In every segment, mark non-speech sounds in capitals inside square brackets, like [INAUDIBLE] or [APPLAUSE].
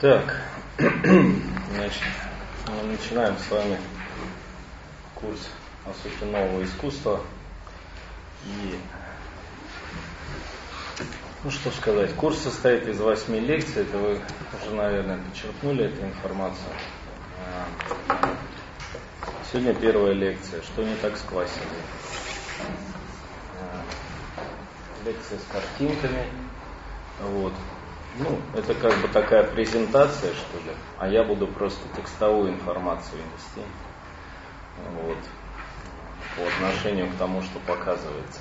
Так, [CLEARS THROAT] значит, мы начинаем с вами курс о сути нового искусства. И, ну что сказать, курс состоит из восьми лекций, это вы уже, наверное, подчеркнули эту информацию. А, сегодня первая лекция, что не так с классикой. А, лекция с картинками. Вот. Ну, это как бы такая презентация, что ли, а я буду просто текстовую информацию нести. Вот. По отношению к тому, что показывается.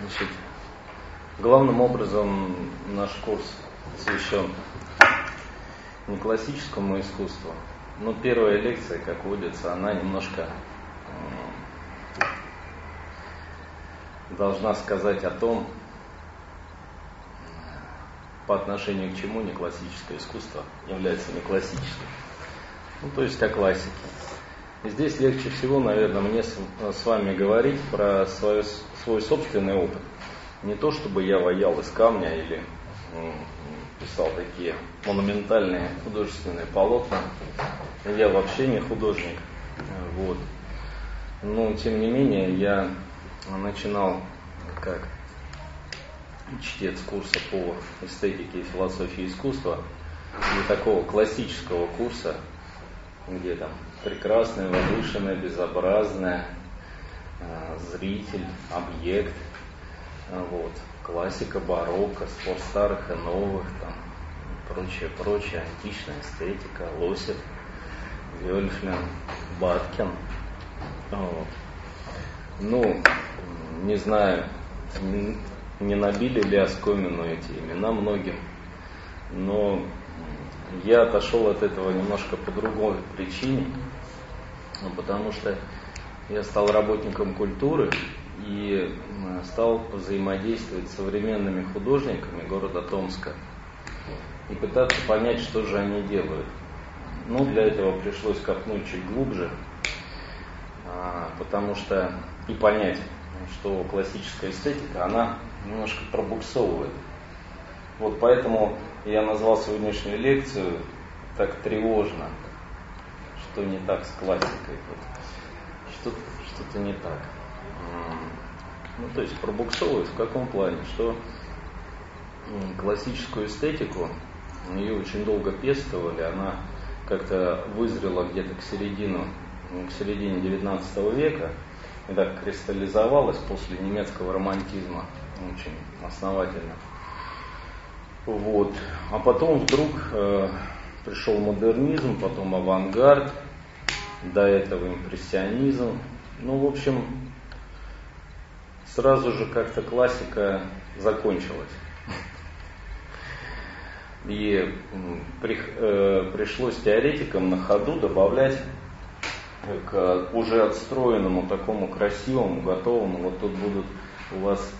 Значит, главным образом наш курс посвящен не классическому искусству, но первая лекция, как водится, она немножко должна сказать о том, по отношению к чему не классическое искусство является не классическим. Ну, то есть о классике. И здесь легче всего, наверное, мне с, с вами говорить про свой, свой собственный опыт. Не то, чтобы я ваял из камня или писал такие монументальные художественные полотна. Я вообще не художник. Вот. Но, тем не менее, я начинал как чтец курса по эстетике и философии искусства, не такого классического курса, где там прекрасное, возвышенное, безобразное, э, зритель, объект, э, вот, классика барокко, спор старых и новых, там, прочее, прочее, античная эстетика, Лосев, Вельфлин, Баткин. Вот. Ну, не знаю, не набили ли оскомину эти имена многим, но я отошел от этого немножко по другой причине, ну, потому что я стал работником культуры и стал взаимодействовать с современными художниками города Томска и пытаться понять, что же они делают. Ну, для этого пришлось копнуть чуть глубже, а, потому что и понять, что классическая эстетика, она немножко пробуксовывает. Вот поэтому я назвал сегодняшнюю лекцию так тревожно, что не так с классикой. Вот. Что, что-то не так. Ну, то есть пробуксовывает в каком плане? Что классическую эстетику, ее очень долго пестовали, она как-то вызрела где-то к середину, к середине 19 века, и так кристаллизовалась после немецкого романтизма очень основательно. Вот. А потом вдруг э, пришел модернизм, потом авангард, до этого импрессионизм. Ну, в общем, сразу же как-то классика закончилась. И при, э, пришлось теоретикам на ходу добавлять к уже отстроенному, такому красивому, готовому. Вот тут будут у вас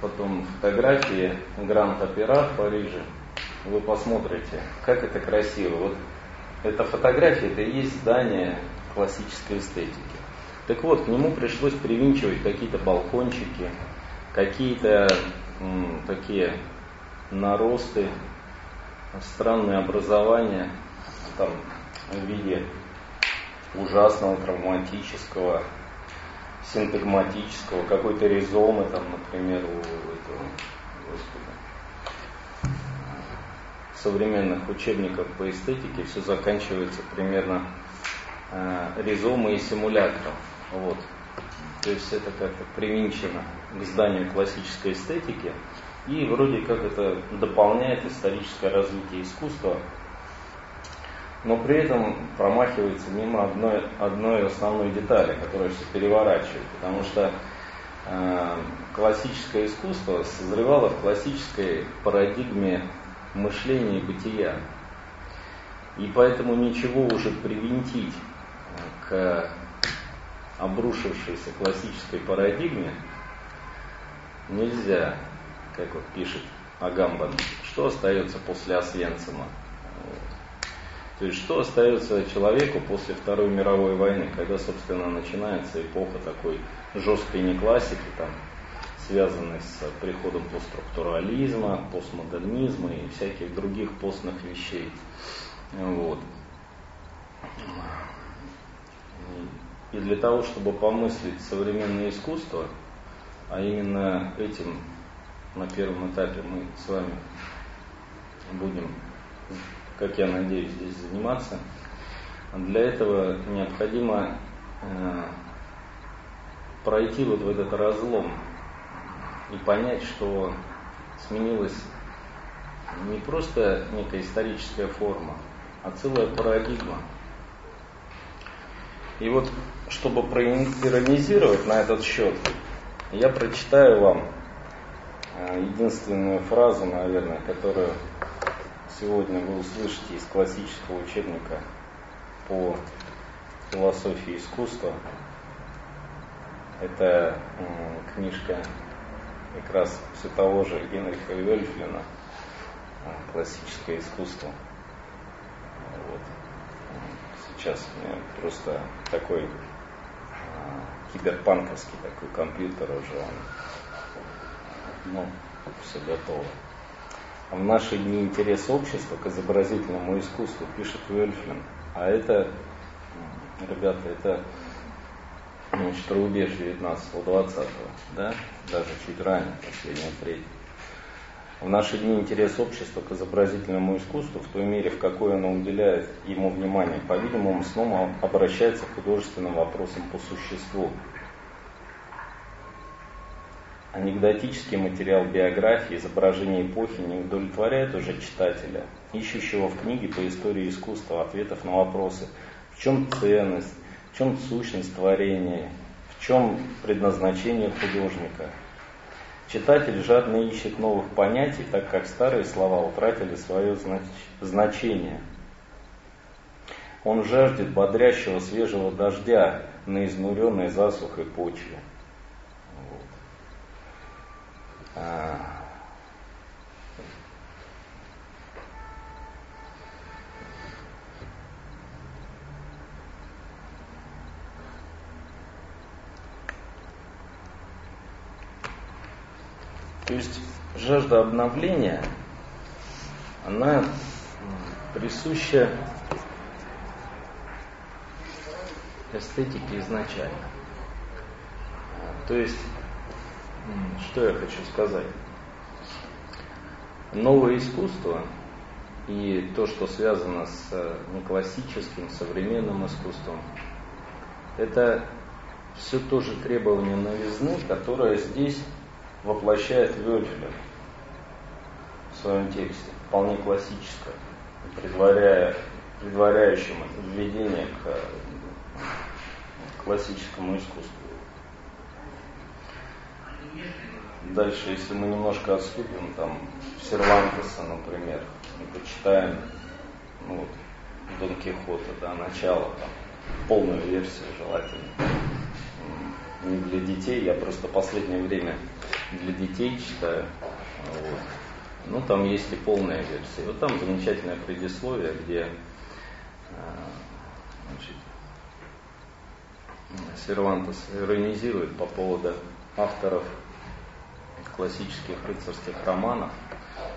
потом фотографии Гранд-Опера в Париже. Вы посмотрите, как это красиво. Вот эта фотография, это и есть здание классической эстетики. Так вот, к нему пришлось привинчивать какие-то балкончики, какие-то м, такие наросты, странные образования там, в виде ужасного, травматического, синтагматического, какой-то ризомы, там, например, у этого, господи, современных учебников по эстетике все заканчивается примерно э, ризомой и симулятором. Вот. То есть это как-то привинчено к зданию классической эстетики, и вроде как это дополняет историческое развитие искусства, но при этом промахивается мимо одной, одной основной детали, которая все переворачивает, потому что э, классическое искусство созревало в классической парадигме мышления и бытия. И поэтому ничего уже привинтить к обрушившейся классической парадигме нельзя, как вот пишет Агамбан, что остается после Освенцима. То есть что остается человеку после Второй мировой войны, когда, собственно, начинается эпоха такой жесткой неклассики, там, связанный с приходом постструктурализма, постмодернизма и всяких других постных вещей. Вот. И для того, чтобы помыслить современное искусство, а именно этим на первом этапе мы с вами будем, как я надеюсь, здесь заниматься, для этого необходимо э, пройти вот в этот разлом и понять, что сменилась не просто некая историческая форма, а целая парадигма. И вот, чтобы проиронизировать на этот счет, я прочитаю вам э, единственную фразу, наверное, которую сегодня вы услышите из классического учебника по философии искусства. Это книжка как раз все того же Генриха Вельфлина «Классическое искусство». Вот. Сейчас у меня просто такой а, киберпанковский такой компьютер уже, он, ну, все готово. В наши дни интерес общества к изобразительному искусству пишет Вельфлин. А это, ребята, это значит, рубеж 19-20, да, даже чуть ранее, последняя треть. В наши дни интерес общества к изобразительному искусству, в той мере, в какой оно уделяет ему внимание, по-видимому, снова обращается к художественным вопросам по существу. Анекдотический материал биографии, изображения эпохи не удовлетворяет уже читателя, ищущего в книге по истории искусства ответов на вопросы, в чем ценность, в чем сущность творения, в чем предназначение художника. Читатель жадно ищет новых понятий, так как старые слова утратили свое значение. Он жаждет бодрящего свежего дождя на изнуренной засухой почве. Вот. А, То есть жажда обновления, она присуща эстетике изначально. То есть, что я хочу сказать? Новое искусство и то, что связано с э, неклассическим, современным искусством, это все тоже требование новизны, которое здесь воплощает Вёрджеля в своем тексте, вполне классическое, предваряя, предваряющим введение к классическому искусству. Дальше, если мы немножко отступим, там, Сервантеса, например, и почитаем, ну, вот, Дон Кихота, да, начало, там, полную версию желательно. Не для детей, я просто последнее время для детей читаю. Вот. Ну, там есть и полная версия. Вот там замечательное предисловие, где а, значит, Сервантес иронизирует по поводу авторов классических рыцарских романов,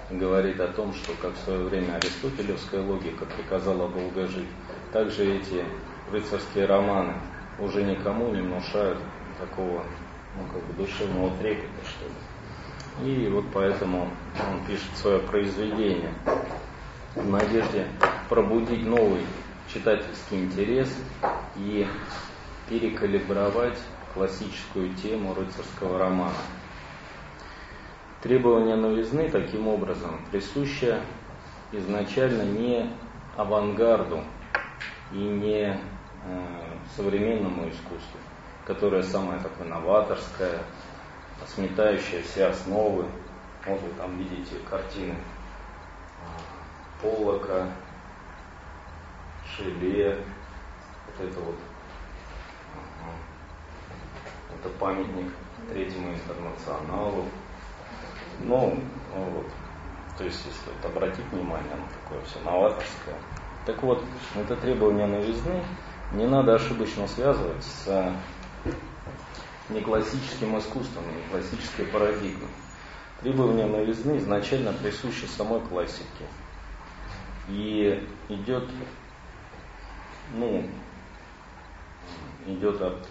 говорит о том, что как в свое время аристотелевская логика приказала долго жить, также эти рыцарские романы уже никому не внушают такого ну, как бы душевного трепета, что ли. И вот поэтому он пишет свое произведение в надежде пробудить новый читательский интерес и перекалибровать классическую тему рыцарского романа. Требование новизны таким образом присуще изначально не авангарду и не э, современному искусству, которая самая такая новаторская, сметающая все основы. Вот вы там видите картины Полока, Шеле, вот это вот. Это памятник третьему интернационалу. Ну, ну вот, то есть, если вот обратить внимание, оно такое все новаторское. Так вот, это требование новизны не надо ошибочно связывать с не классическим искусством, не классической парадигмой. Требование новизны изначально присуще самой классике. И идет, ну, идет от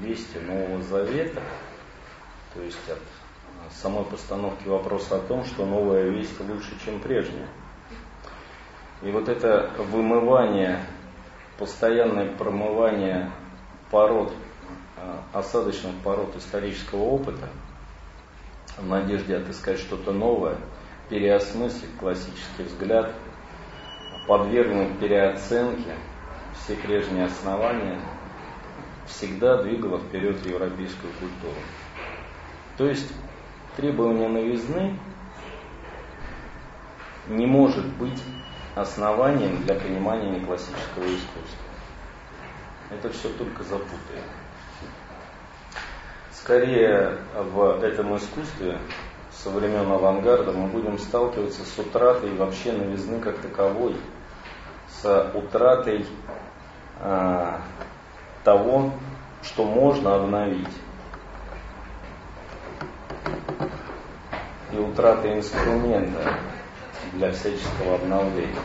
вести Нового Завета, то есть от самой постановки вопроса о том, что новая весть лучше, чем прежняя. И вот это вымывание, постоянное промывание пород, а, осадочных пород исторического опыта, в надежде отыскать что-то новое, переосмыслить классический взгляд, подвергнуть переоценке все прежние основания, всегда двигало вперед европейскую культуру. То есть требование новизны не может быть основанием для понимания неклассического искусства. Это все только запутает. Скорее в этом искусстве со времен авангарда мы будем сталкиваться с утратой вообще новизны как таковой, с утратой э, того, что можно обновить. И утратой инструмента для всяческого обновления.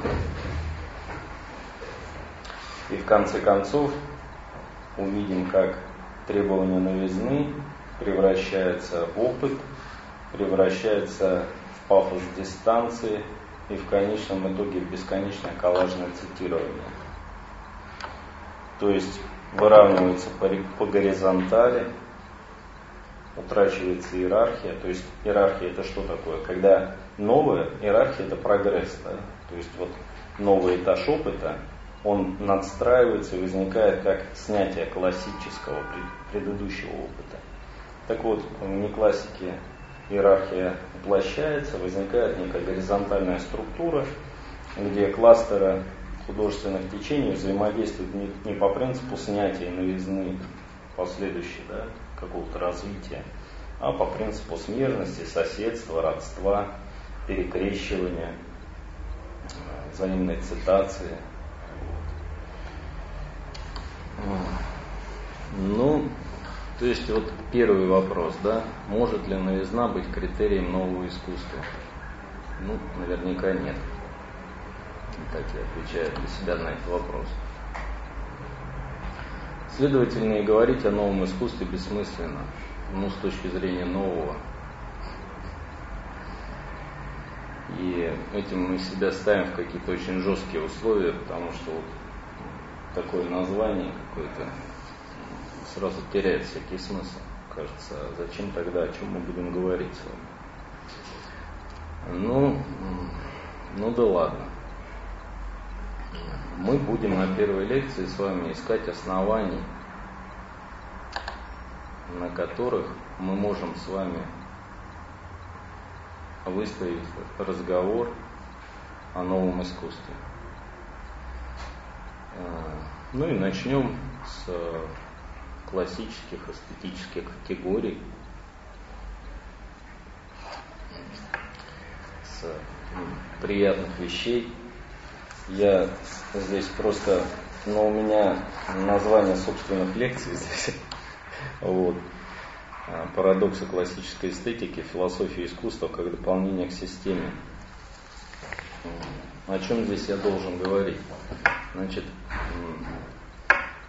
И в конце концов увидим, как требование новизны превращается в опыт, превращается в пафос дистанции и в конечном итоге в бесконечное коллажное цитирование. То есть выравнивается по, по горизонтали, утрачивается иерархия. То есть иерархия это что такое? Когда новая иерархия это прогресс. Да? То есть вот новый этаж опыта, он надстраивается и возникает как снятие классического предыдущего опыта. Так вот, в неклассике иерархия воплощается, возникает некая горизонтальная структура, где кластеры художественных течений взаимодействуют не, не по принципу снятия новизны последующей, да, какого-то развития, а по принципу смежности, соседства, родства, перекрещивания, взаимной цитации. Ну, то есть вот первый вопрос, да, может ли новизна быть критерием нового искусства? Ну, наверняка нет. Так я отвечаю для себя на этот вопрос. Следовательно, и говорить о новом искусстве бессмысленно, ну, с точки зрения нового. И этим мы себя ставим в какие-то очень жесткие условия, потому что вот такое название какое-то сразу теряет всякий смысл. Кажется, а зачем тогда, о чем мы будем говорить с вами? Ну, ну да ладно мы будем на первой лекции с вами искать оснований, на которых мы можем с вами выставить разговор о новом искусстве. Э, ну и начнем с классических эстетических категорий, с приятных вещей, я здесь просто, но у меня название собственных лекций здесь. Вот. А, Парадоксы классической эстетики, философии искусства как дополнение к системе. О чем здесь я должен говорить? Значит,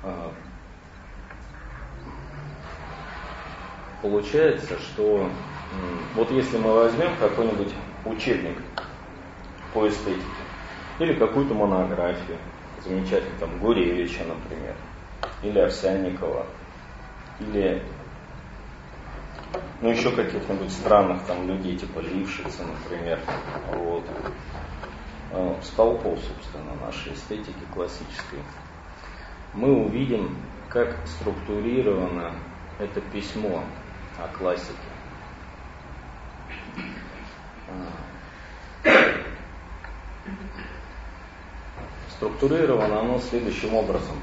а, получается, что вот если мы возьмем какой-нибудь учебник по эстетике, или какую-то монографию, замечательно, там, Гуревича, например, или Овсянникова, или ну, еще каких-нибудь странных там людей, типа Лившица, например, вот. А, столпов, собственно, нашей эстетики классической. Мы увидим, как структурировано это письмо о классике. А, структурировано оно следующим образом.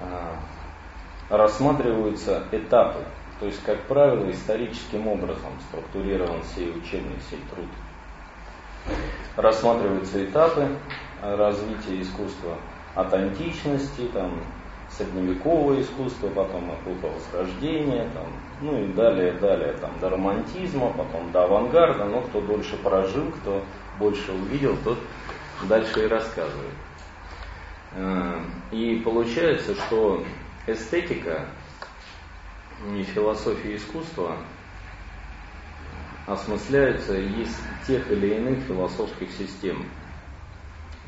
А, рассматриваются этапы, то есть, как правило, историческим образом структурирован сей учебник, сей труд. Рассматриваются этапы развития искусства от античности, там, средневековое искусство, потом эпоха Возрождения, там, ну и далее, далее, там, до романтизма, потом до авангарда, но кто дольше прожил, кто больше увидел, тот дальше и рассказывает. Э, и получается, что эстетика и философия искусства осмысляются из тех или иных философских систем.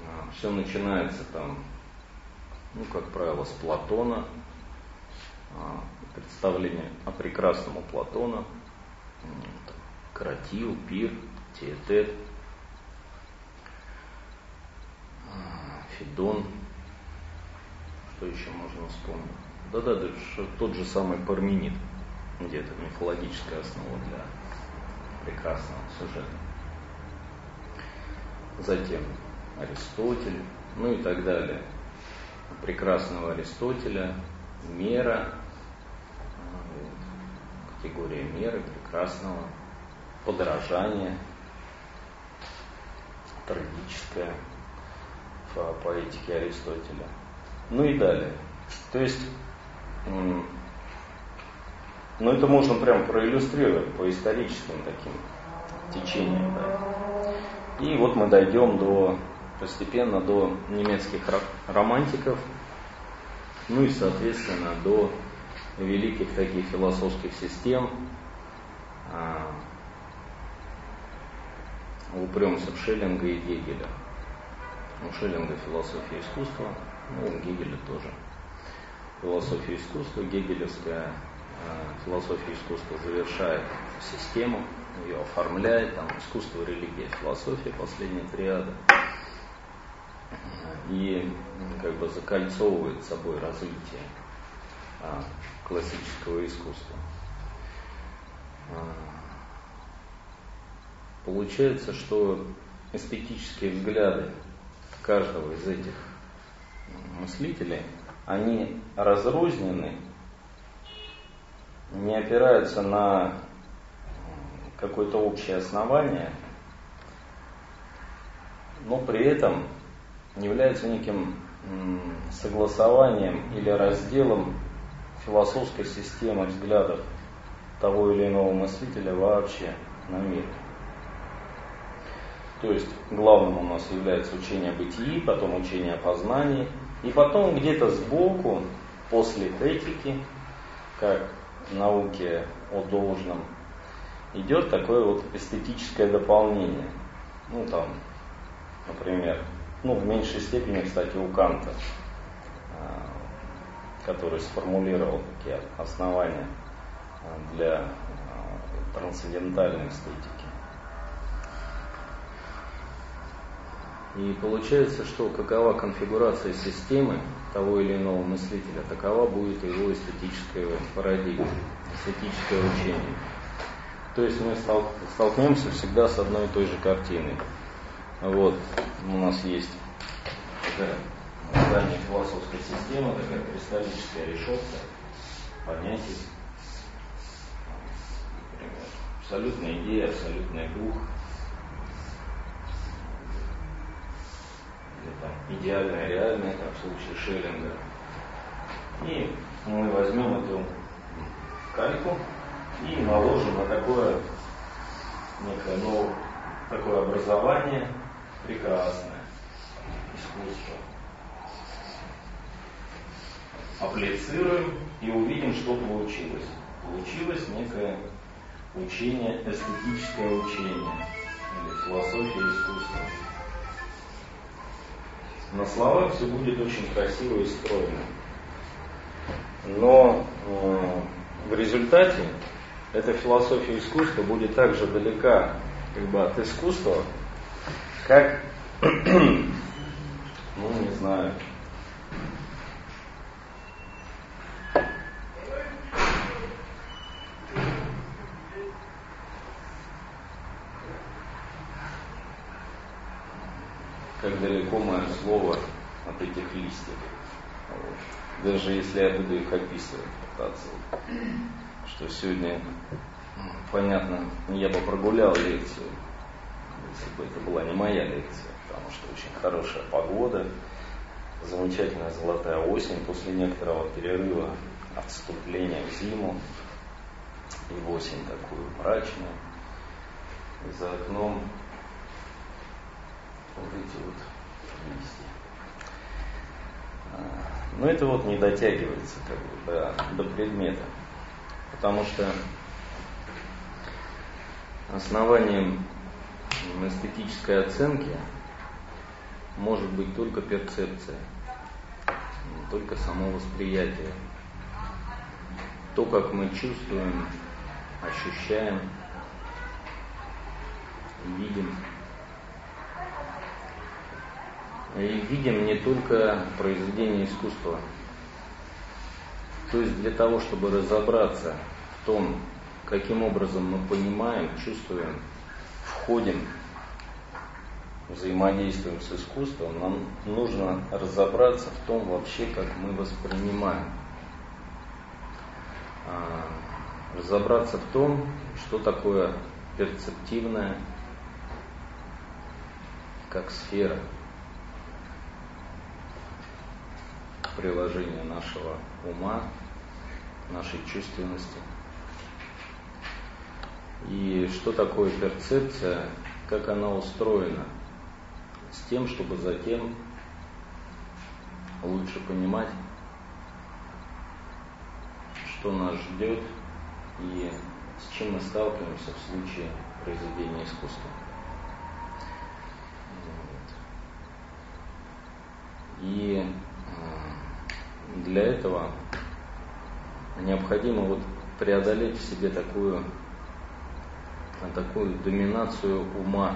Э, Все начинается там ну, как правило, с Платона, а, представление о прекрасном у Платона, Кратил, Пир, Теетет, а, Федон, что еще можно вспомнить? Да-да, да, тот же самый Парменид, где-то мифологическая основа для прекрасного сюжета. Затем Аристотель, ну и так далее прекрасного Аристотеля, мера, категория меры, прекрасного, подражание, трагическое в поэтике Аристотеля. Ну и далее. То есть, ну это можно прям проиллюстрировать по историческим таким течениям. Да. И вот мы дойдем до постепенно до немецких романтиков, ну и, соответственно, до великих таких философских систем. А, упремся в Шеллинга и Гегеля. У Шеллинга философия искусства, ну, у Гегеля тоже. Философия искусства, гегелевская а, философия искусства завершает систему, ее оформляет, там искусство, религия, философия, последняя триада и как бы закольцовывает собой развитие а, классического искусства. А, получается, что эстетические взгляды каждого из этих мыслителей, они разрознены, не опираются на какое-то общее основание, но при этом не является неким согласованием или разделом философской системы взглядов того или иного мыслителя вообще на мир. То есть главным у нас является учение о бытии, потом учение о познании, и потом где-то сбоку, после этики, как науки о должном, идет такое вот эстетическое дополнение. Ну там, например, ну, в меньшей степени, кстати, у Канта, а, который сформулировал такие основания для а, трансцендентальной эстетики. И получается, что какова конфигурация системы того или иного мыслителя, такова будет его эстетическая парадигма, эстетическое учение. То есть мы столкнемся всегда с одной и той же картиной. Вот, у нас есть здание философской системы, такая кристаллическая решетка понятий, абсолютная идея, абсолютный дух, там идеальная реальная, как в случае Шеллинга. И мы возьмем эту кальку и наложим на такое некое новое такое образование, прекрасное искусство. Апплицируем и увидим, что получилось. Получилось некое учение, эстетическое учение философия искусства. На словах все будет очень красиво и стройно. Но э, в результате эта философия искусства будет также далека как бы от искусства, как, [CLEARS THROAT] ну, не знаю, как далеко мое слово от этих листьев. Вот. Даже если я буду их описывать, пытаться, что сегодня понятно, я бы прогулял лекцию, если бы это была не моя лекция, потому что очень хорошая погода, замечательная золотая осень после некоторого перерыва отступления в зиму и осень такую мрачную. За окном вот эти вот листья. Но это вот не дотягивается как бы, до, до предмета. Потому что основанием эстетической оценки может быть только перцепция, только само восприятие. То, как мы чувствуем, ощущаем, видим. И видим не только произведение искусства. То есть для того, чтобы разобраться в том, каким образом мы понимаем, чувствуем, входим, взаимодействуем с искусством, нам нужно разобраться в том вообще, как мы воспринимаем. А, разобраться в том, что такое перцептивное, как сфера приложения нашего ума, нашей чувственности – и что такое перцепция, как она устроена, с тем, чтобы затем лучше понимать, что нас ждет и с чем мы сталкиваемся в случае произведения искусства. И э, для этого необходимо вот преодолеть в себе такую такую доминацию ума,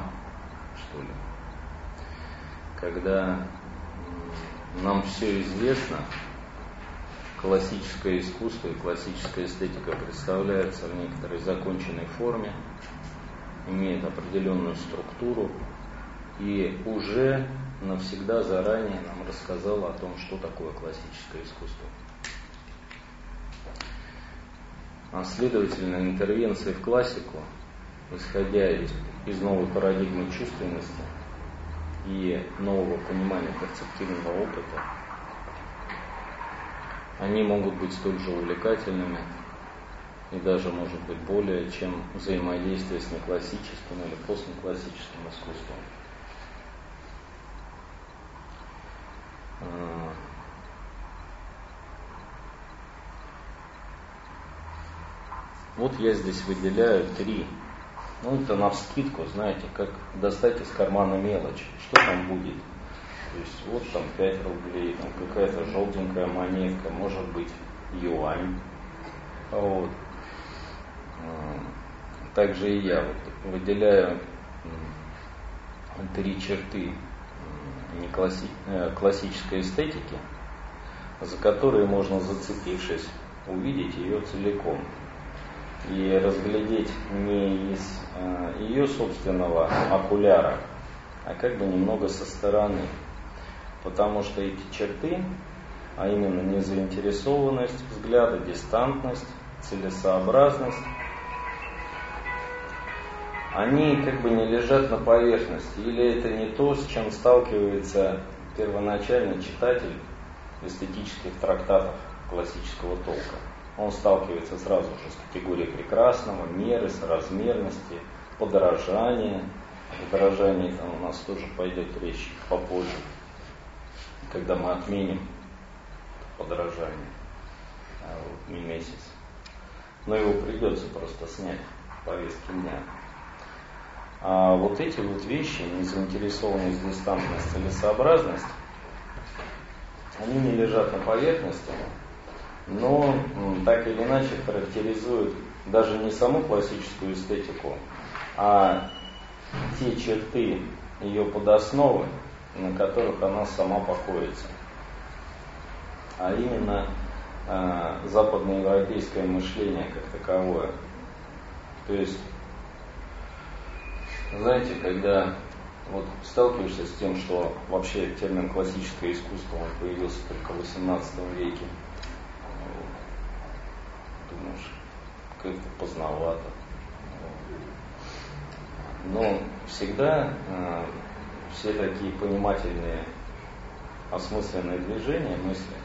что ли. Когда нам все известно, классическое искусство и классическая эстетика представляется в некоторой законченной форме, имеет определенную структуру и уже навсегда заранее нам рассказала о том, что такое классическое искусство. А следовательно, интервенции в классику исходя из, из новой парадигмы чувственности и нового понимания перцептивного опыта, они могут быть столь же увлекательными и даже, может быть, более, чем взаимодействие с неклассическим или постнеклассическим искусством. Вот я здесь выделяю три ну, это на скидку, знаете, как достать из кармана мелочь. Что там будет? То есть вот там 5 рублей, там какая-то желтенькая монетка, может быть юань. Вот. Также и я вот выделяю три черты не класси, э, классической эстетики, за которые можно, зацепившись, увидеть ее целиком и разглядеть не из э, ее собственного окуляра, а как бы немного со стороны. Потому что эти черты, а именно незаинтересованность взгляда, дистантность, целесообразность, они как бы не лежат на поверхности, или это не то, с чем сталкивается первоначальный читатель эстетических трактатов классического толка он сталкивается сразу же с категорией прекрасного, меры, соразмерности, подорожания. О подорожании там у нас тоже пойдет речь попозже, когда мы отменим подорожание а вот, не месяц. Но его придется просто снять повестки дня. А вот эти вот вещи, незаинтересованность, дистантность, целесообразность, они не лежат на поверхности, но так или иначе характеризует даже не саму классическую эстетику, а те черты ее подосновы, на которых она сама покоится. А именно э, западноевропейское мышление как таковое. То есть, знаете, когда вот сталкиваешься с тем, что вообще термин классическое искусство он появился только в XVIII веке, думаешь, как-то поздновато. Но всегда э, все такие понимательные осмысленные движения, мысли,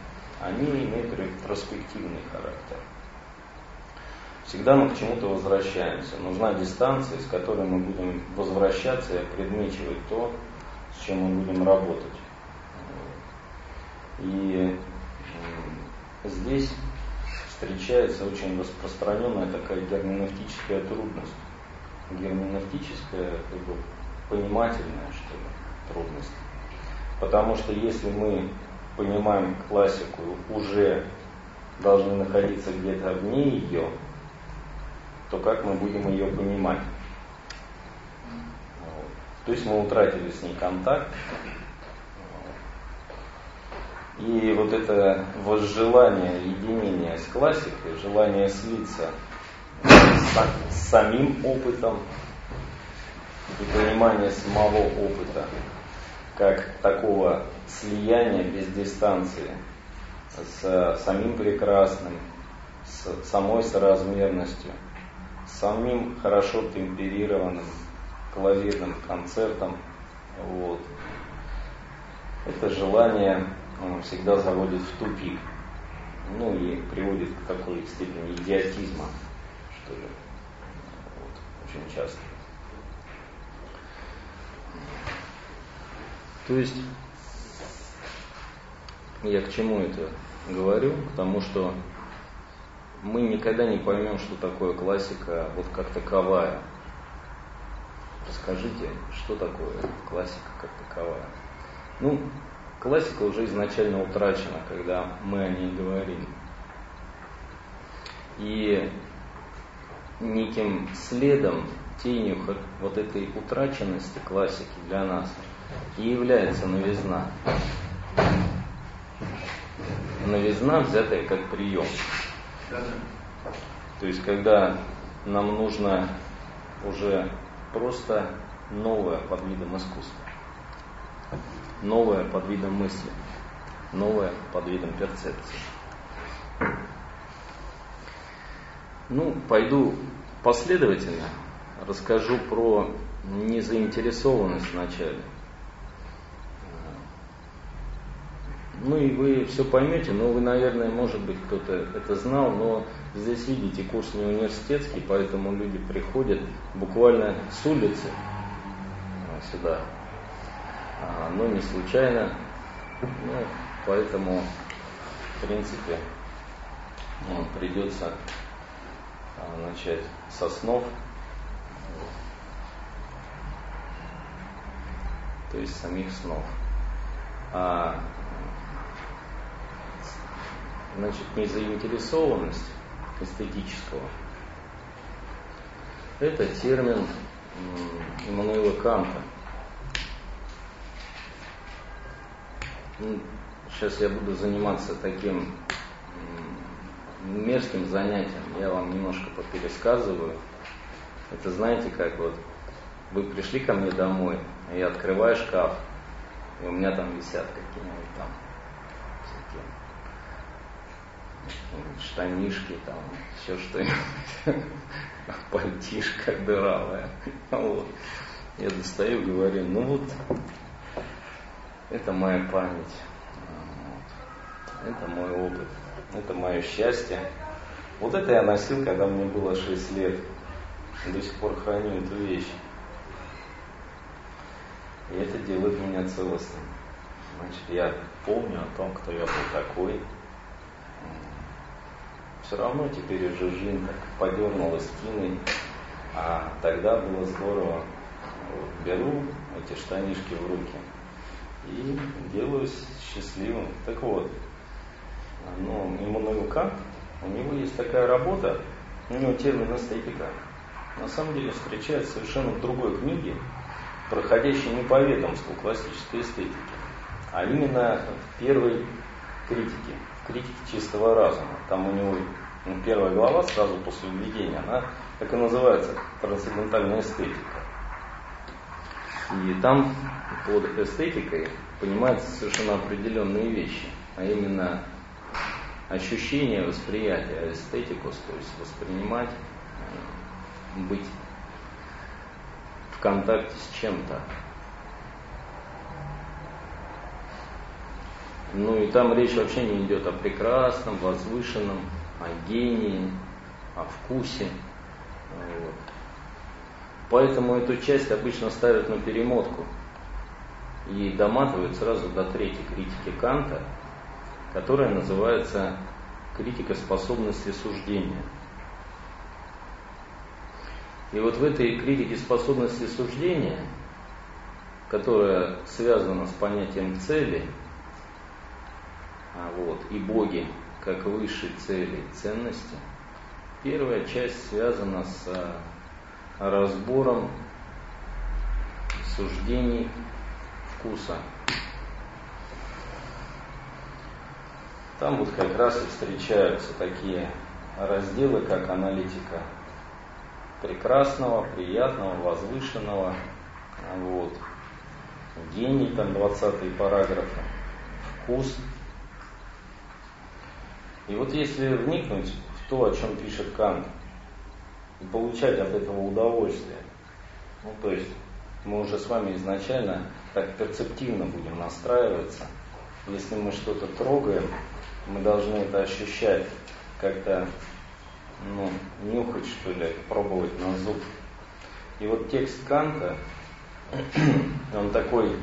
они имеют ретроспективный характер. Всегда мы к чему-то возвращаемся. Нужна дистанция, с которой мы будем возвращаться и предмечивать то, с чем мы будем работать. И здесь встречается очень распространенная такая герменевтическая трудность. Герменевтическая, как бы понимательная, что ли, трудность. Потому что если мы понимаем классику, уже должны находиться где-то вне ее, то как мы будем ее понимать? То есть мы утратили с ней контакт. И вот это возжелание единения с классикой, желание слиться с, с самим опытом и понимание самого опыта, как такого слияния без дистанции с самим прекрасным, с самой соразмерностью – самим хорошо темперированным клавирным концертом. Вот. Это желание всегда заводит в тупик. Ну и приводит к такой степени идиотизма, что ли. Вот, очень часто. То есть я к чему это говорю? К тому, что мы никогда не поймем, что такое классика вот как таковая. Расскажите, что такое классика как таковая? Ну, классика уже изначально утрачена, когда мы о ней говорим. И неким следом, тенью вот этой утраченности классики для нас и является новизна. Новизна, взятая как прием. То есть, когда нам нужно уже просто новое под видом искусства, новое под видом мысли, новое под видом перцепции. Ну, пойду последовательно, расскажу про незаинтересованность вначале. Ну и вы все поймете, но вы, наверное, может быть, кто-то это знал, но здесь видите, курс не университетский, поэтому люди приходят буквально с улицы а, сюда. А, но не случайно. Ну, поэтому, в принципе, ну, придется а, начать со снов. То есть самих снов. А значит, незаинтересованность эстетического. Это термин Иммануила Канта. Сейчас я буду заниматься таким мерзким занятием. Я вам немножко попересказываю. Это знаете, как вот вы пришли ко мне домой, а я открываю шкаф, и у меня там висят какие-нибудь там всякие штанишки, там, все что-нибудь, [LAUGHS] пальтишка дыравая. [LAUGHS] Вот. Я достаю, говорю, ну вот, это моя память, это мой опыт, это мое счастье. Вот это я носил, когда мне было 6 лет. До сих пор храню эту вещь. И это делает меня целостным. Значит, я помню о том, кто я был такой, все равно теперь уже жизнь так подернула стены, а тогда было здорово. Беру эти штанишки в руки и делаюсь счастливым. Так вот, ну, Иммануил Кант, у него есть такая работа, у него термин эстетика, на самом деле встречается совершенно в другой книге, проходящей не по ведомству классической эстетики, а именно в первой критике, критики чистого разума. Там у него ну, первая глава сразу после введения, она так и называется трансцендентальная эстетика. И там под эстетикой понимаются совершенно определенные вещи, а именно ощущение восприятия, эстетикус, то есть воспринимать, э, быть в контакте с чем-то. Ну и там речь вообще не идет о прекрасном, возвышенном, о гении, о вкусе. Вот. Поэтому эту часть обычно ставят на перемотку и доматывают сразу до третьей критики Канта, которая называется критика способности суждения. И вот в этой критике способности суждения, которая связана с понятием цели, а вот, и боги как высшей цели ценности, первая часть связана с разбором суждений вкуса. Там вот как раз и встречаются такие разделы, как аналитика прекрасного, приятного, возвышенного, вот, гений, там 20 параграфы, вкус. И вот если вникнуть в то, о чем пишет Кант, получать от этого удовольствие, ну то есть мы уже с вами изначально так перцептивно будем настраиваться. Если мы что-то трогаем, мы должны это ощущать, как-то ну, нюхать, что ли, пробовать на зуб. И вот текст Канта, [CLEARS THROAT] он такой,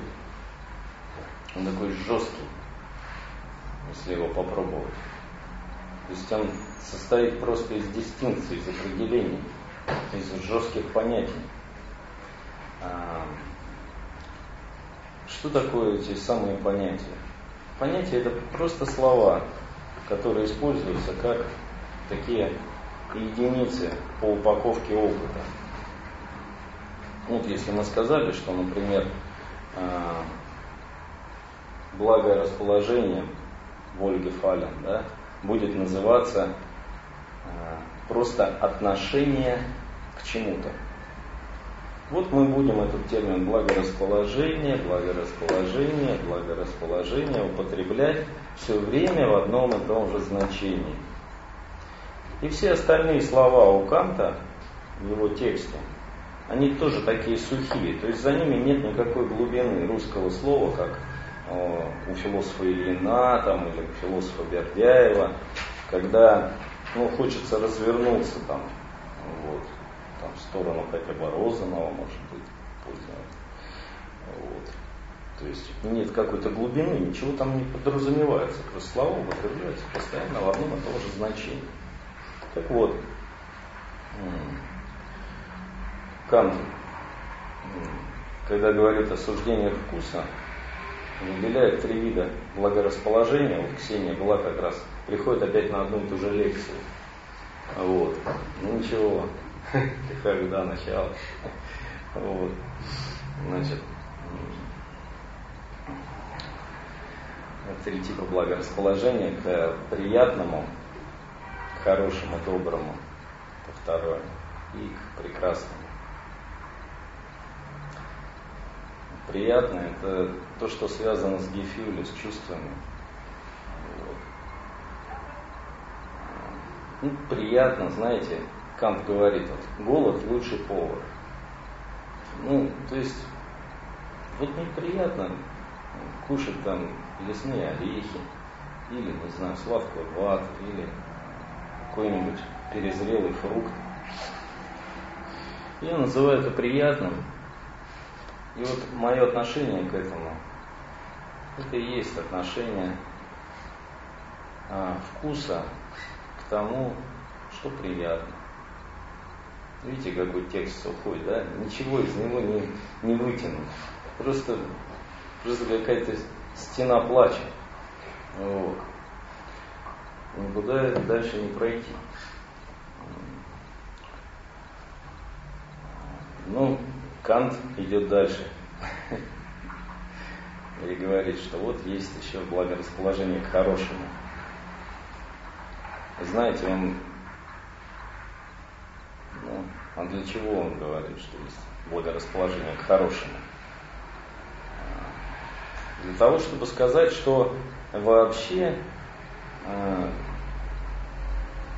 он такой жесткий, если его попробовать. То есть он состоит просто из дистинкций, из определений, из жестких понятий. А, что такое эти самые понятия? Понятия это просто слова, которые используются как такие единицы по упаковке опыта. Вот если мы сказали, что, например, а, благое расположение Вольги Фален да, будет называться просто отношение к чему-то. Вот мы будем этот термин благорасположение, благорасположение, благорасположение употреблять все время в одном и том же значении. И все остальные слова у Канта в его тексте, они тоже такие сухие, то есть за ними нет никакой глубины русского слова, как у философа Ильина там, или у философа Бердяева, когда ну, хочется развернуться там, вот, там, в сторону хотя бы Розанова, может быть, позднего. Вот. То есть нет какой-то глубины, ничего там не подразумевается. Просто слова употребляются постоянно в одном и том же значении. Так вот, Кант, когда говорит о суждениях вкуса, выделяет три вида благорасположения. Вот Ксения была как раз, приходит опять на одну и ту же лекцию. Вот. Ну ничего, [LAUGHS] когда начал. Вот. Значит, три типа благорасположения к приятному, к хорошему, доброму, это второе, и к прекрасному. Приятное – это то, что связано с гефюлем, с чувствами. Ну, приятно, знаете, Кант говорит, вот, голод – лучший повар. Ну, то есть, вот неприятно кушать там лесные орехи, или, не знаю, сладкую вату, или какой-нибудь перезрелый фрукт. Я называю это приятным. И вот мое отношение к этому, это и есть отношение а, вкуса тому, что приятно. Видите, какой текст сухой, да? Ничего из него не, не вытянуть. Просто, просто какая-то стена плача. Вот. Никуда дальше не пройти. Ну, Кант идет дальше. [LAUGHS] И говорит, что вот есть еще благорасположение к хорошему. Знаете, он ну, а для чего он говорит, что есть благорасположение к хорошему? Для того, чтобы сказать, что вообще э,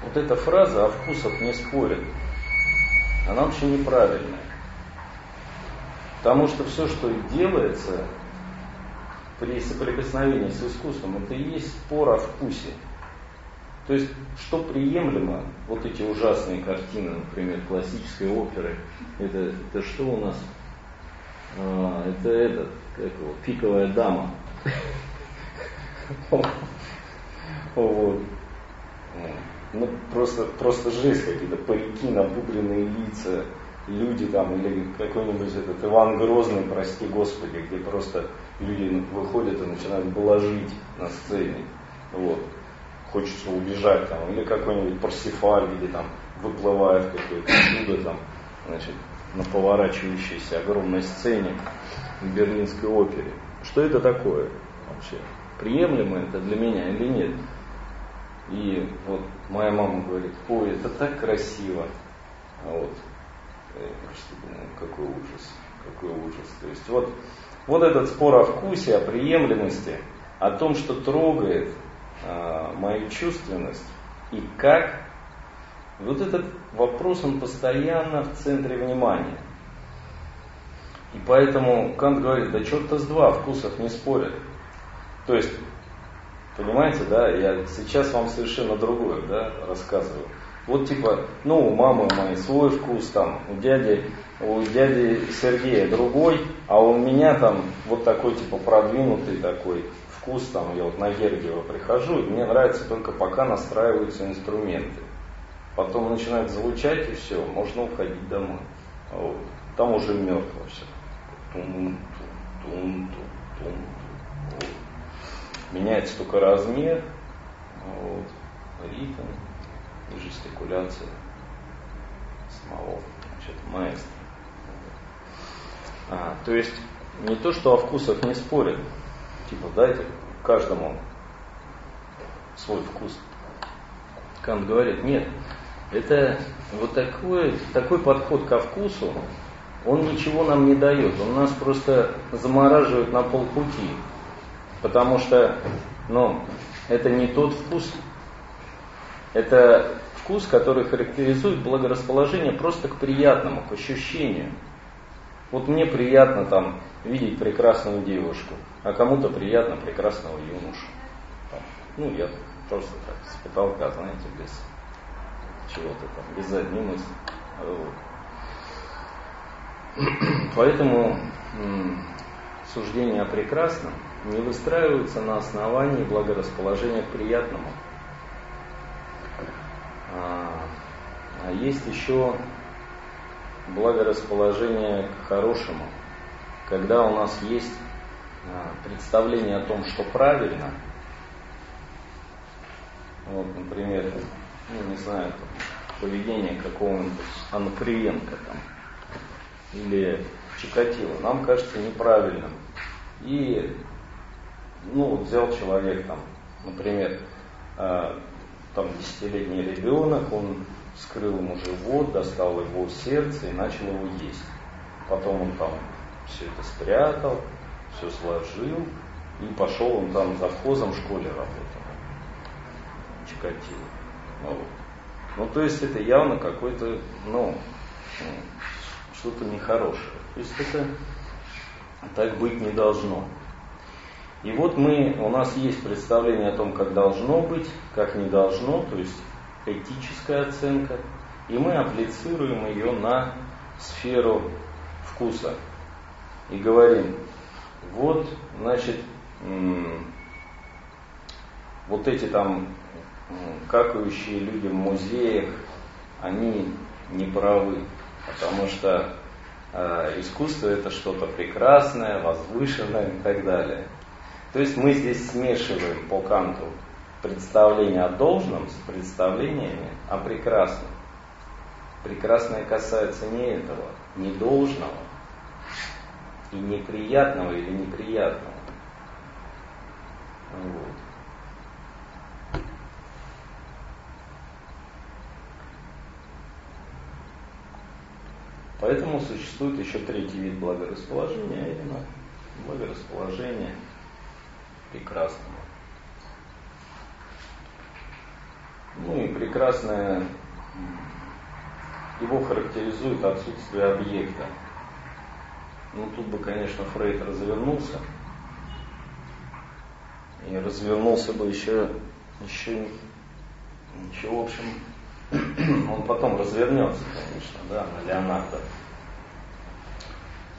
вот эта фраза о вкусах не спорит, она вообще неправильная. Потому что все, что делается, при соприкосновении с искусством, это и есть спор о вкусе. То есть, что приемлемо, вот эти ужасные картины, например, классической оперы, это, это что у нас? А, это этот, как его, пиковая дама. [LAUGHS] Вот. Ну, просто, просто жесть какие-то, парики, напудренные лица, люди там, или какой-нибудь этот Иван Грозный, прости господи, где просто люди выходят и начинают блажить на сцене. Вот. Хочется убежать там, или какой-нибудь Парсифаль, где там выплывает какое-то чудо там, значит, на поворачивающейся огромной сцене в Берлинской опере. Что это такое вообще? Приемлемо это для меня или нет? И вот моя мама говорит, ой, это так красиво. А вот я просто думаю, какой ужас, какой ужас. То есть вот, вот этот спор о вкусе, о приемлемости, о том, что трогает а, мою чувственность и как, вот этот вопрос, он постоянно в центре внимания. И поэтому Кант говорит, да черта с два, вкусов не спорят. То есть, понимаете, да, я сейчас вам совершенно другое, да, рассказываю. Вот типа, ну, у мамы моей свой вкус, там, у дяди, у дяди Сергея другой, а у меня там вот такой типа продвинутый такой вкус, там, я вот на Гергиева прихожу, и мне нравится только пока настраиваются инструменты. Потом начинает звучать и все, можно уходить домой. Вот. Там уже мертво все. Тун, тун, тун, тун. Меняется только размер, вот, ритм и жестикуляция самого значит, маэстро. А, то есть не то, что о вкусах не спорят, типа дайте каждому свой вкус. Кант говорит, нет, это вот такой, такой подход ко вкусу, он ничего нам не дает, он нас просто замораживает на полпути, потому что ну, это не тот вкус, это вкус, который характеризует благорасположение просто к приятному, к ощущению. Вот мне приятно там видеть прекрасную девушку, а кому-то приятно прекрасного юношу. Ну, я просто так, с потолка, знаете, без чего-то там, без задней мысли. Вот. [CLEARS THROAT] Поэтому суждения о прекрасном не выстраиваются на основании благорасположения к приятному. А, а есть еще благорасположение к хорошему, когда у нас есть а, представление о том, что правильно. Вот, например, ну, не знаю, там, поведение какого-нибудь Анукриенко там, или Чикатило, нам кажется неправильным. И ну, взял человек там, например, э, там десятилетний ребенок, он скрыл ему живот, достал его сердце и начал его есть. Потом он там все это спрятал, все сложил, и пошел он там завхозом в школе работал. Чикатило. Ну, вот. ну, то есть это явно какой-то, ну, что-то нехорошее. То есть это так быть не должно. И вот мы, у нас есть представление о том, как должно быть, как не должно, то есть этическая оценка, и мы апплицируем ее на сферу вкуса. И говорим, вот, значит, вот эти там какающие люди в музеях, они не правы, потому что э, искусство это что-то прекрасное, возвышенное и так далее. То есть мы здесь смешиваем по Канту представление о должном с представлениями о прекрасном. Прекрасное касается не этого, не должного и неприятного или неприятного. Вот. Поэтому существует еще третий вид благорасположения, а именно благорасположение – прекрасному. Ну и прекрасное его характеризует отсутствие объекта. Ну тут бы, конечно, Фрейд развернулся и развернулся бы еще, еще, еще в общем, [CLEARS THROAT] он потом развернется, конечно, да, на Леонардо.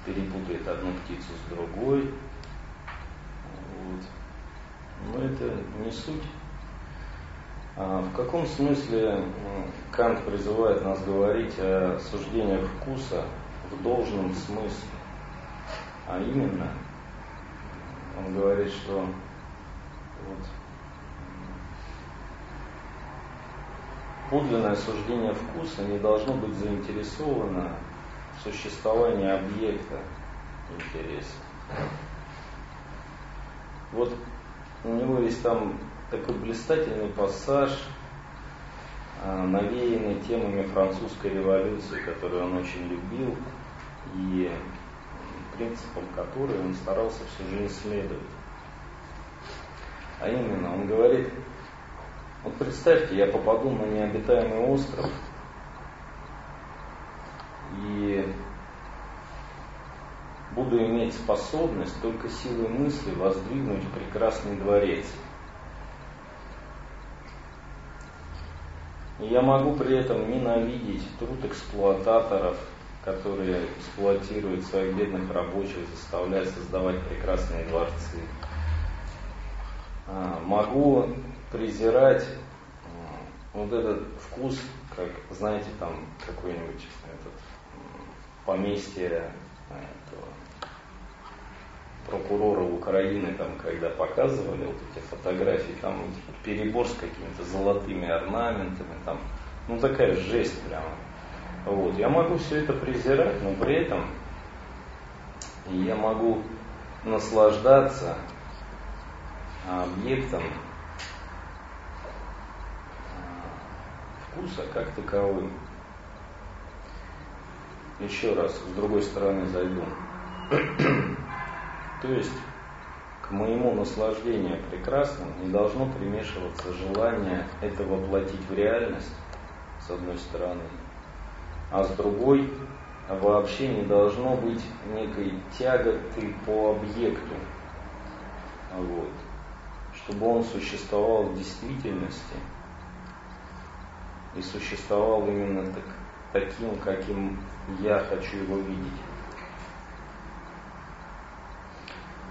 Перепутает одну птицу с другой. Вот. Но это не суть. А в каком смысле Кант призывает нас говорить о суждениях вкуса в должном смысле? А именно, он говорит, что вот, подлинное суждение вкуса не должно быть заинтересовано в существовании объекта интереса. Вот у него есть там такой блистательный пассаж, а, навеянный темами французской революции, которую он очень любил, и принципам которой он старался всю жизнь следовать. А именно, он говорит, вот представьте, я попаду на необитаемый остров, и буду иметь способность только силой мысли воздвигнуть прекрасный дворец. И я могу при этом ненавидеть труд эксплуататоров, которые эксплуатируют своих бедных рабочих, заставляя создавать прекрасные дворцы. А, могу презирать вот этот вкус, как, знаете, там какой-нибудь этот поместье этого, прокурора Украины, там, когда показывали вот эти фотографии, там перебор с какими-то золотыми орнаментами, там, ну такая жесть прямо. Вот. Я могу все это презирать, но при этом я могу наслаждаться объектом а, вкуса как таковым. Еще раз, с другой стороны зайду. [CLEARS THROAT] То есть к моему наслаждению прекрасным не должно примешиваться желание это воплотить в реальность, с одной стороны, а с другой вообще не должно быть некой тяготы по объекту, вот, чтобы он существовал в действительности и существовал именно так, таким, каким я хочу его видеть.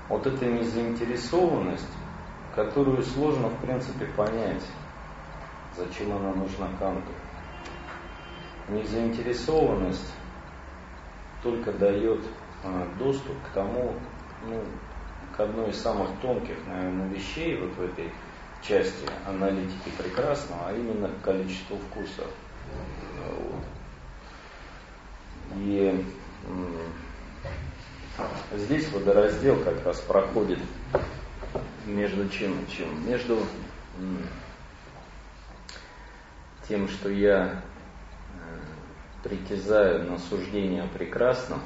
Вот эта незаинтересованность, которую сложно в принципе понять, зачем она нужна Канту незаинтересованность только дает а, доступ к тому, ну, к одной из самых тонких, наверное, вещей вот в этой части аналитики прекрасного, а именно к количеству вкусов. Вот. И здесь водораздел как раз проходит между чем и чем? Между тем, что я притязаю на суждение о прекрасном,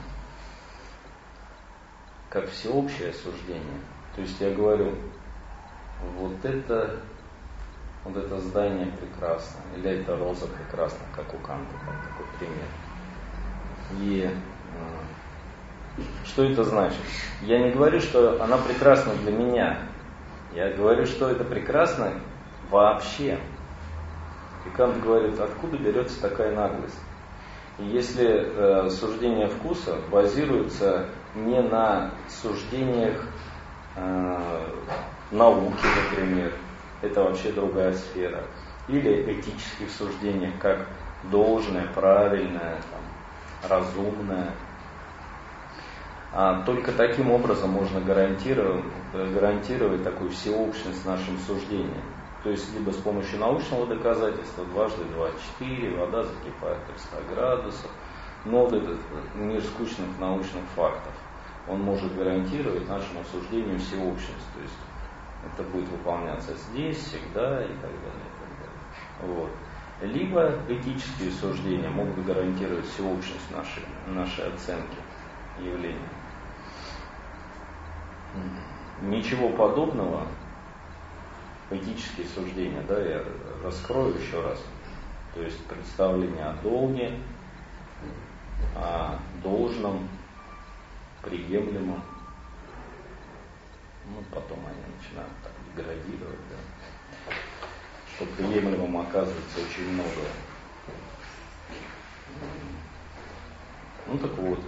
как всеобщее суждение. То есть я говорю, вот это, вот это здание прекрасно, или это роза прекрасна, как у Канта, там такой пример. И э, что это значит? Я не говорю, что она прекрасна для меня. Я говорю, что это прекрасно вообще. И Кант говорит, откуда берется такая наглость? если э, суждение вкуса базируется не на суждениях э, науки, например, это вообще другая сфера, или этических суждениях, как должное, правильное, там, разумное. А только таким образом можно гарантировать, гарантировать такую всеобщность нашим суждениям. То есть либо с помощью научного доказательства, дважды два четыре, вода закипает при 100 градусов, но вот этот мир скучных научных фактов, он может гарантировать нашему суждению всеобщность. То есть это будет выполняться здесь, всегда и так далее. И так далее. Вот. Либо этические суждения могут гарантировать всеобщность нашей, нашей оценки явления. Ничего подобного этические суждения, да, я раскрою еще раз. То есть представление о долге, о должном, приемлемом. Ну, потом они начинают так деградировать, да. Что приемлемым оказывается очень много. Ну так вот.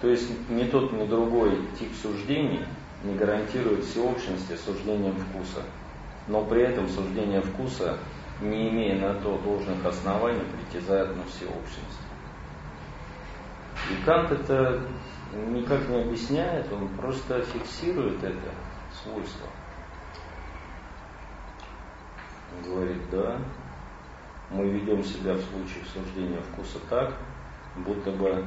То есть ни тот, ни другой тип суждений не гарантирует всеобщности суждением вкуса. Но при этом суждение вкуса, не имея на то должных оснований, притязает на всеобщность. И Кант это никак не объясняет, он просто фиксирует это свойство. Он говорит, да, мы ведем себя в случае суждения вкуса так, будто бы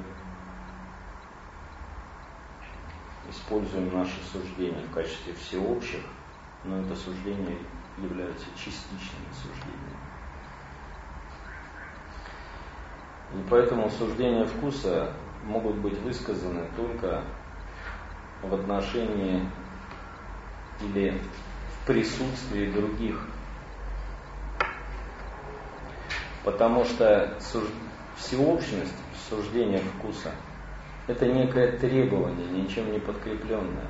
используем наши суждения в качестве всеобщих, но это суждения являются частичными суждениями. И поэтому суждения вкуса могут быть высказаны только в отношении или в присутствии других. Потому что всеобщность суждения вкуса – это некое требование, ничем не подкрепленное.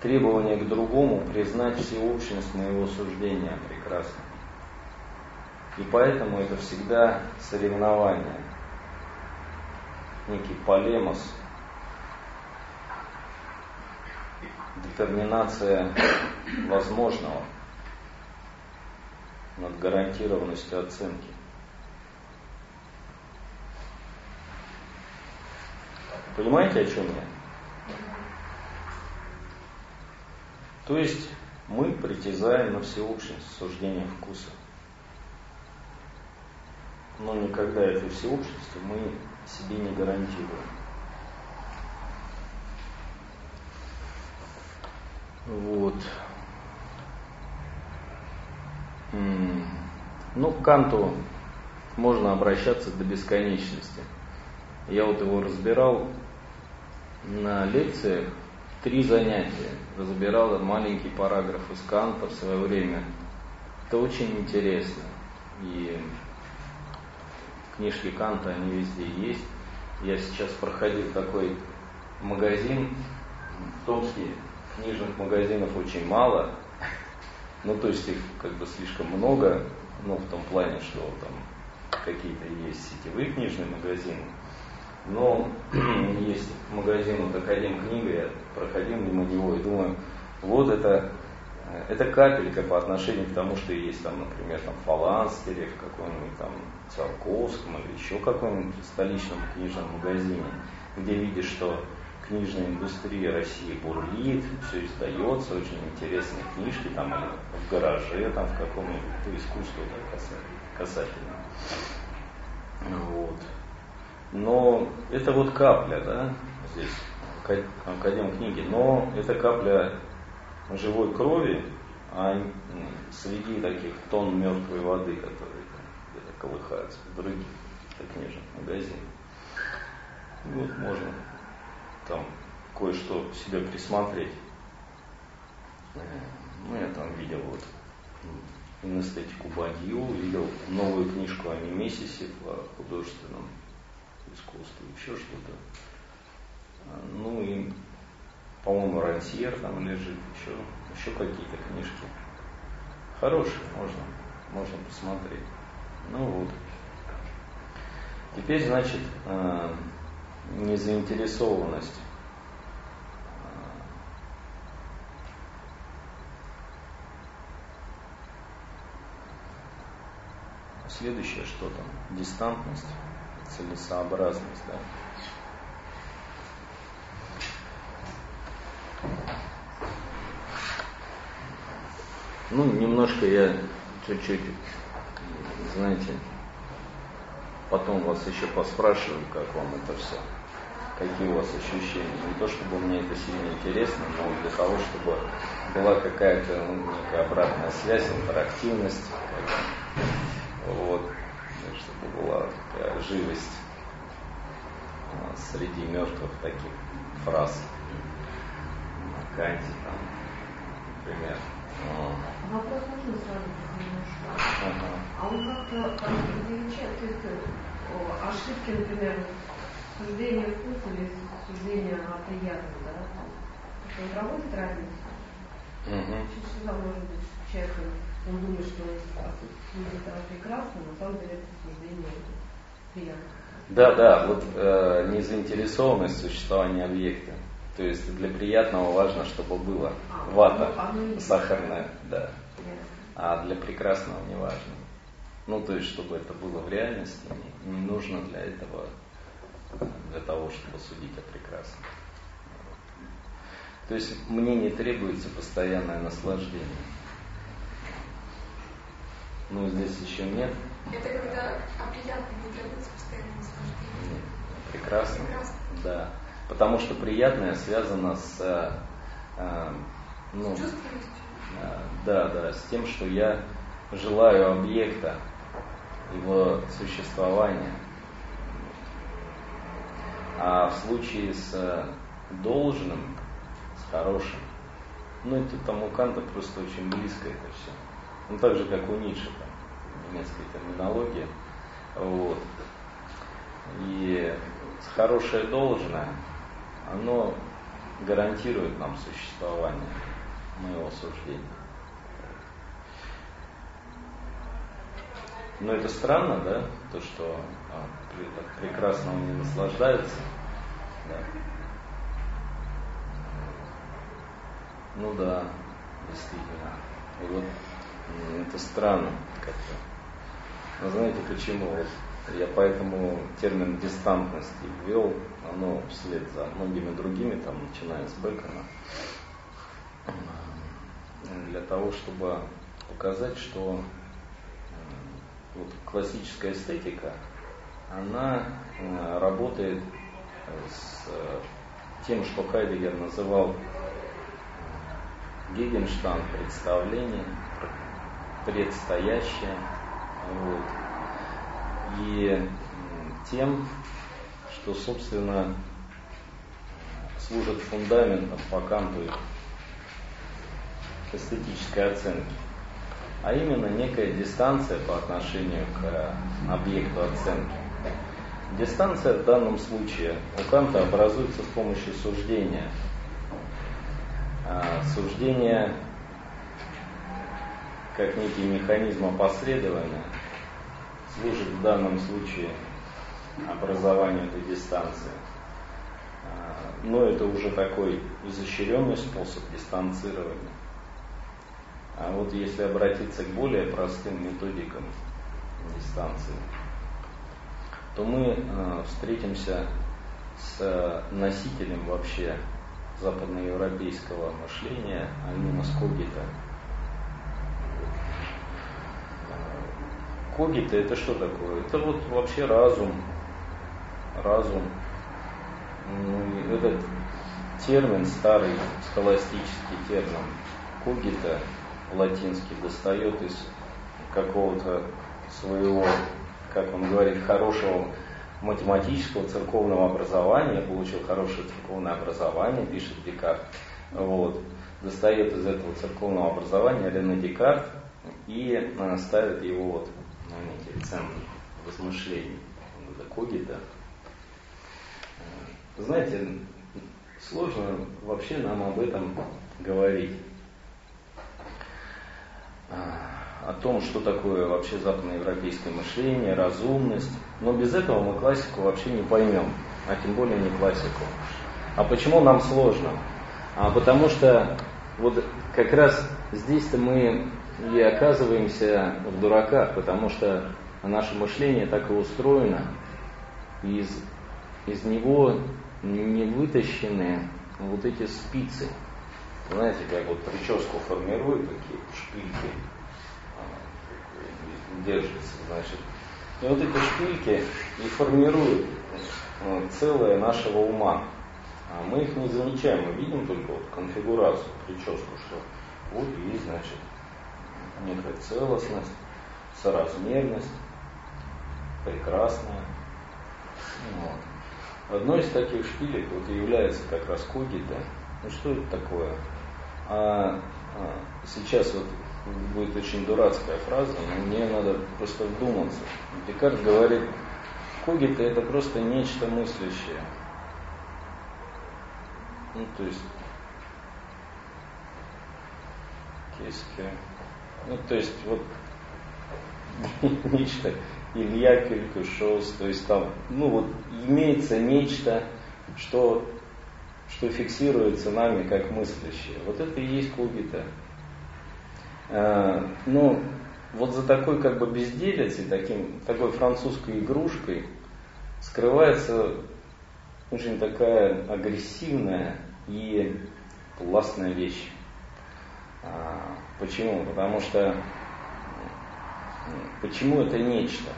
Требование к другому признать всеобщность моего суждения прекрасно. И поэтому это всегда соревнование – некий полемос, детерминация возможного над гарантированностью оценки. Понимаете, о чем я? То есть мы притязаем на всеобщность суждения вкуса. Но никогда этой всеобщности мы себе не гарантируем. Вот. Ну, к Канту можно обращаться до бесконечности. Я вот его разбирал на лекциях, три занятия. Разбирал маленький параграф из Канта в свое время. Это очень интересно. И книжки Канта, они везде есть. Я сейчас проходил такой магазин в Томске, книжных магазинов очень мало, ну то есть их как бы слишком много, ну в том плане, что там какие-то есть сетевые книжные магазины, но [CLEARS THROAT] есть магазин вот Академ книга, я проходил мимо него и думаю, вот это это капелька по отношению к тому, что есть там, например, там Фаланстере в каком-нибудь там Циолковском или еще каком-нибудь столичном книжном магазине, где видишь, что книжная индустрия России бурлит, все издается, очень интересные книжки там или в гараже там в каком-нибудь, да, касательно. Вот. Но это вот капля, да, здесь, Академ книги, но это капля живой крови, а среди таких тонн мертвой воды, которые где-то колыхаются в других книжных магазинах. Вот можно там кое-что себе присмотреть. Ну, я там видел вот инестетику Бадью, видел новую книжку о Немесисе о художественном искусстве, еще что-то. Ну и по-моему, Рансьер там лежит, еще, еще какие-то книжки. Хорошие, можно, можно посмотреть. Ну вот. Теперь, значит, э, незаинтересованность. Следующее что там? Дистантность, целесообразность, да? Ну, немножко я чуть-чуть, знаете, потом вас еще поспрашиваю, как вам это все, какие у вас ощущения. Не то, чтобы мне это сильно интересно, но для того, чтобы была какая-то ну, некая обратная связь, интерактивность, вот, чтобы была такая живость среди мертвых таких фраз. Канте, там, например. Вопрос можно сразу немножко? Ага. А он как-то замечает, то есть ошибки, например, суждение вкуса или суждение о приятном, да? Он проводит разницу. Угу. Всегда может быть человек, он думает, что он видит это прекрасно, но на самом деле это суждение приятно. Да, да, вот э, незаинтересованность в существовании объекта. То есть для приятного важно, чтобы было а, вата ну, сахарная, да. А для прекрасного не важно. Ну, то есть, чтобы это было в реальности, не, не нужно для этого, для того, чтобы судить о прекрасном. То есть мне не требуется постоянное наслаждение. Ну, здесь еще нет. Это когда а приятно не требуется постоянное наслаждение. Прекрасно. Прекрасно. Да. Потому что приятное связано с, э, э ну, с э, да, да, с тем, что я желаю объекта, его существования. А в случае с э, должным, с хорошим, ну это там у Канта просто очень близко это все. Ну так же, как у Ницше, там, немецкая терминология. Вот. И хорошее должное, оно гарантирует нам существование моего суждения. Но это странно, да, то, что а, прекрасно он не наслаждается. Да. Ну да, действительно. И вот это странно как-то. Но знаете почему? Вот я поэтому термин дистантности ввел, оно вслед за многими другими, там, начиная с Бекона, для того, чтобы показать, что вот, классическая эстетика, она работает с тем, что Хайдегер называл Гегенштейн представление, предстоящее. Вот и тем, что, собственно, служит фундаментом по Канту эстетической оценки, а именно некая дистанция по отношению к объекту оценки. Дистанция в данном случае у Канта образуется с помощью суждения. А, суждение как некий механизм опосредования – служит в данном случае образованию этой дистанции. А, но это уже такой изощренный способ дистанцирования. А вот если обратиться к более простым методикам дистанции, то мы а, встретимся с носителем вообще западноевропейского мышления, а именно с Когита – это что такое? Это вот вообще разум. Разум. Ну, этот термин, старый схоластический термин, когита латинский, достает из какого-то своего, как он говорит, хорошего математического церковного образования, получил хорошее церковное образование, пишет Декарт. Вот. Достает из этого церковного образования Рене Декарт и э, ставит его вот некий центр размышлений, это когита. Э, знаете, сложно вообще нам об этом говорить. Э, о том, что такое вообще западноевропейское мышление, разумность. Но без этого мы классику вообще не поймем, а тем более не классику. А почему нам сложно? А потому что вот как раз здесь-то мы и оказываемся в дураках, потому что наше мышление так и устроено, и из, из него не вытащены вот эти спицы. Знаете, как вот прическу формируют, такие шпильки держатся, значит. И вот эти шпильки и формируют а, целое нашего ума. А мы их не замечаем, мы видим только вот конфигурацию, прическу, что вот есть, значит, некая целостность, соразмерность, прекрасная. Вот. Одной из таких шпилек вот и является как раз когита. Ну что это такое? А, а, сейчас вот будет очень дурацкая фраза, но мне надо просто вдуматься. Декарт говорит, когита это просто нечто мыслящее. Ну, то есть Есть, ну, то есть вот [LAUGHS] нечто Илья Кюлькушос, то есть там, ну вот имеется нечто, что, что фиксируется нами как мыслящее. Вот это и есть кубита. А, ну, вот за такой как бы безделицей, таким, такой французской игрушкой скрывается очень такая агрессивная и классная вещь. А, почему? Потому что почему это нечто?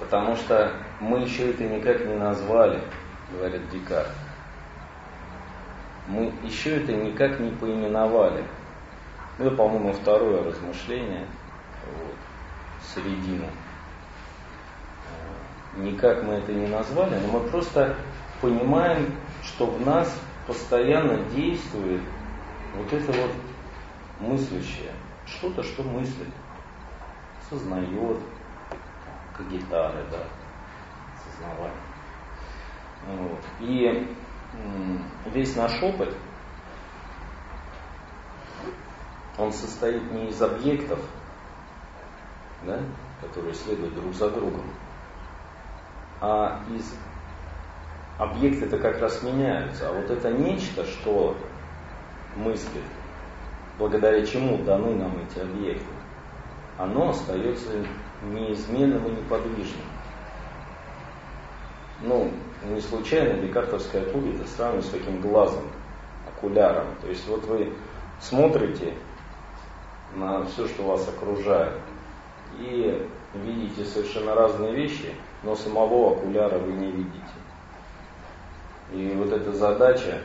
Потому что мы еще это никак не назвали, говорит Декарт. Мы еще это никак не поименовали. Это, по-моему, второе размышление, вот, середина. Э, никак мы это не назвали, но мы просто понимаем, что в нас постоянно действует вот это вот мыслящее. Что-то, что мыслит, сознает, как гитары, да, сознавание. Вот. И весь наш опыт – он состоит не из объектов, да, которые следуют друг за другом, а из объекты это как раз меняются. А вот это нечто, что мыслит, благодаря чему даны нам эти объекты, оно остается неизменным и неподвижным. Ну, не случайно декартовская пуля сравнивают с таким глазом, окуляром. То есть вот вы смотрите на все, что вас окружает. И видите совершенно разные вещи, но самого окуляра вы не видите. И вот эта задача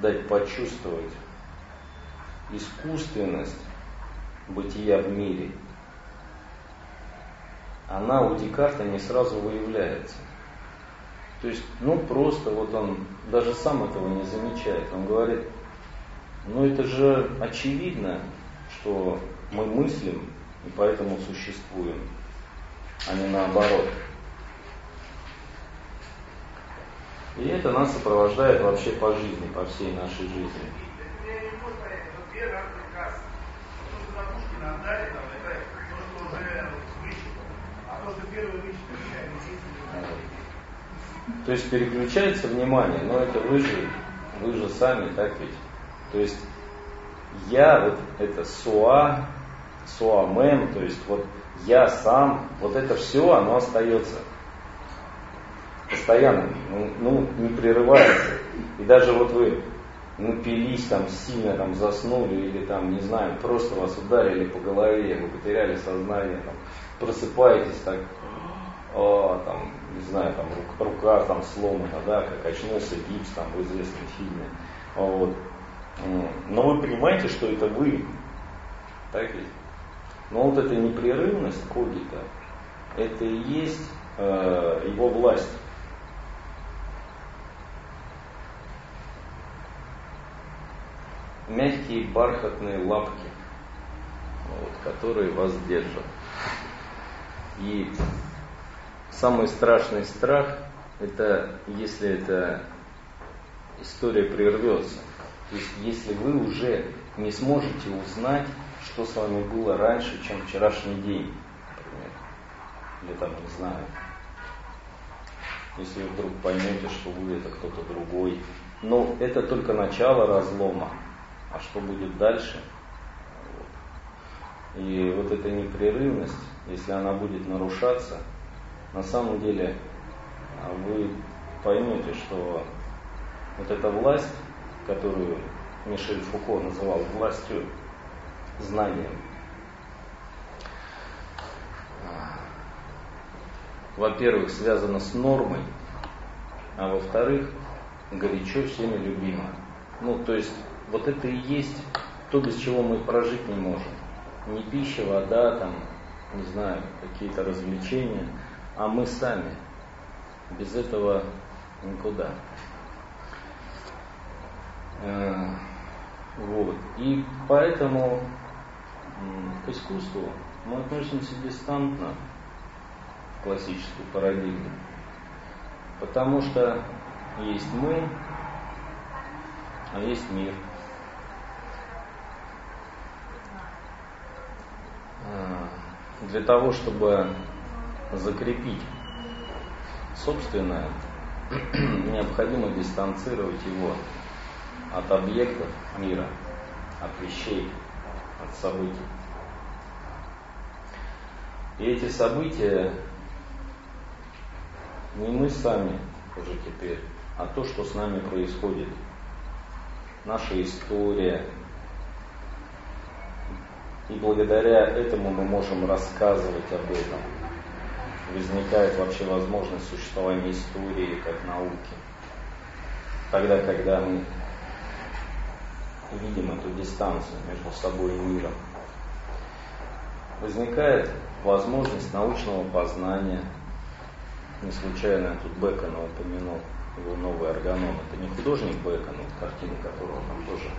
дать почувствовать искусственность бытия в мире, она у Декарта не сразу выявляется. То есть, ну просто вот он даже сам этого не замечает. Он говорит, ну это же очевидно, что мы мыслим и поэтому существуем, а не наоборот. И это нас сопровождает вообще по жизни, по всей нашей жизни. То есть переключается внимание, но это вы же, вы же сами, так ведь? То есть я, вот это суа, суамен, то есть вот я сам, вот это все, оно остается постоянно, ну, ну, не прерывается. И даже вот вы напились там сильно, там заснули или там, не знаю, просто вас ударили по голове, вы потеряли сознание, там, просыпаетесь так, о, там, не знаю, там рука там сломана, да, как очнулся гипс там в известном фильме. Вот. Но вы понимаете, что это вы. Так ведь? Но вот эта непрерывность когита, это и есть э, его власть. Мягкие бархатные лапки, вот, которые вас держат. И самый страшный страх, это если эта история прервется. То есть, если вы уже не сможете узнать, что с вами было раньше, чем вчерашний день, например, или там, не знаю, если вы вдруг поймете, что вы это кто-то другой. Но это только начало разлома. А что будет дальше? Вот. И вот эта непрерывность, если она будет нарушаться, на самом деле а, вы поймете, что вот эта власть, которую Мишель Фуко называл властью знанием. Во-первых, связано с нормой, а во-вторых, горячо всеми любимо. Ну, то есть, вот это и есть то, без чего мы прожить не можем. Не пища, вода, там, не знаю, какие-то развлечения, а мы сами. Без этого никуда. Э, вот. И поэтому к искусству мы относимся дистантно в классическую парадигму. Потому что есть мы, а есть мир. Для того, чтобы закрепить собственное, [CLEARS THROAT] необходимо дистанцировать его от объектов мира, от вещей, от событий. И эти события не мы сами уже теперь, а то, что с нами происходит. Наша история. И благодаря этому мы можем рассказывать об этом. Возникает вообще возможность существования истории как науки. Тогда, когда мы видим эту дистанцию между собой и миром, возникает возможность научного познания. Не случайно я тут Бекона упомянул, его новый органон. Это не художник Бекона, картина которого там тоже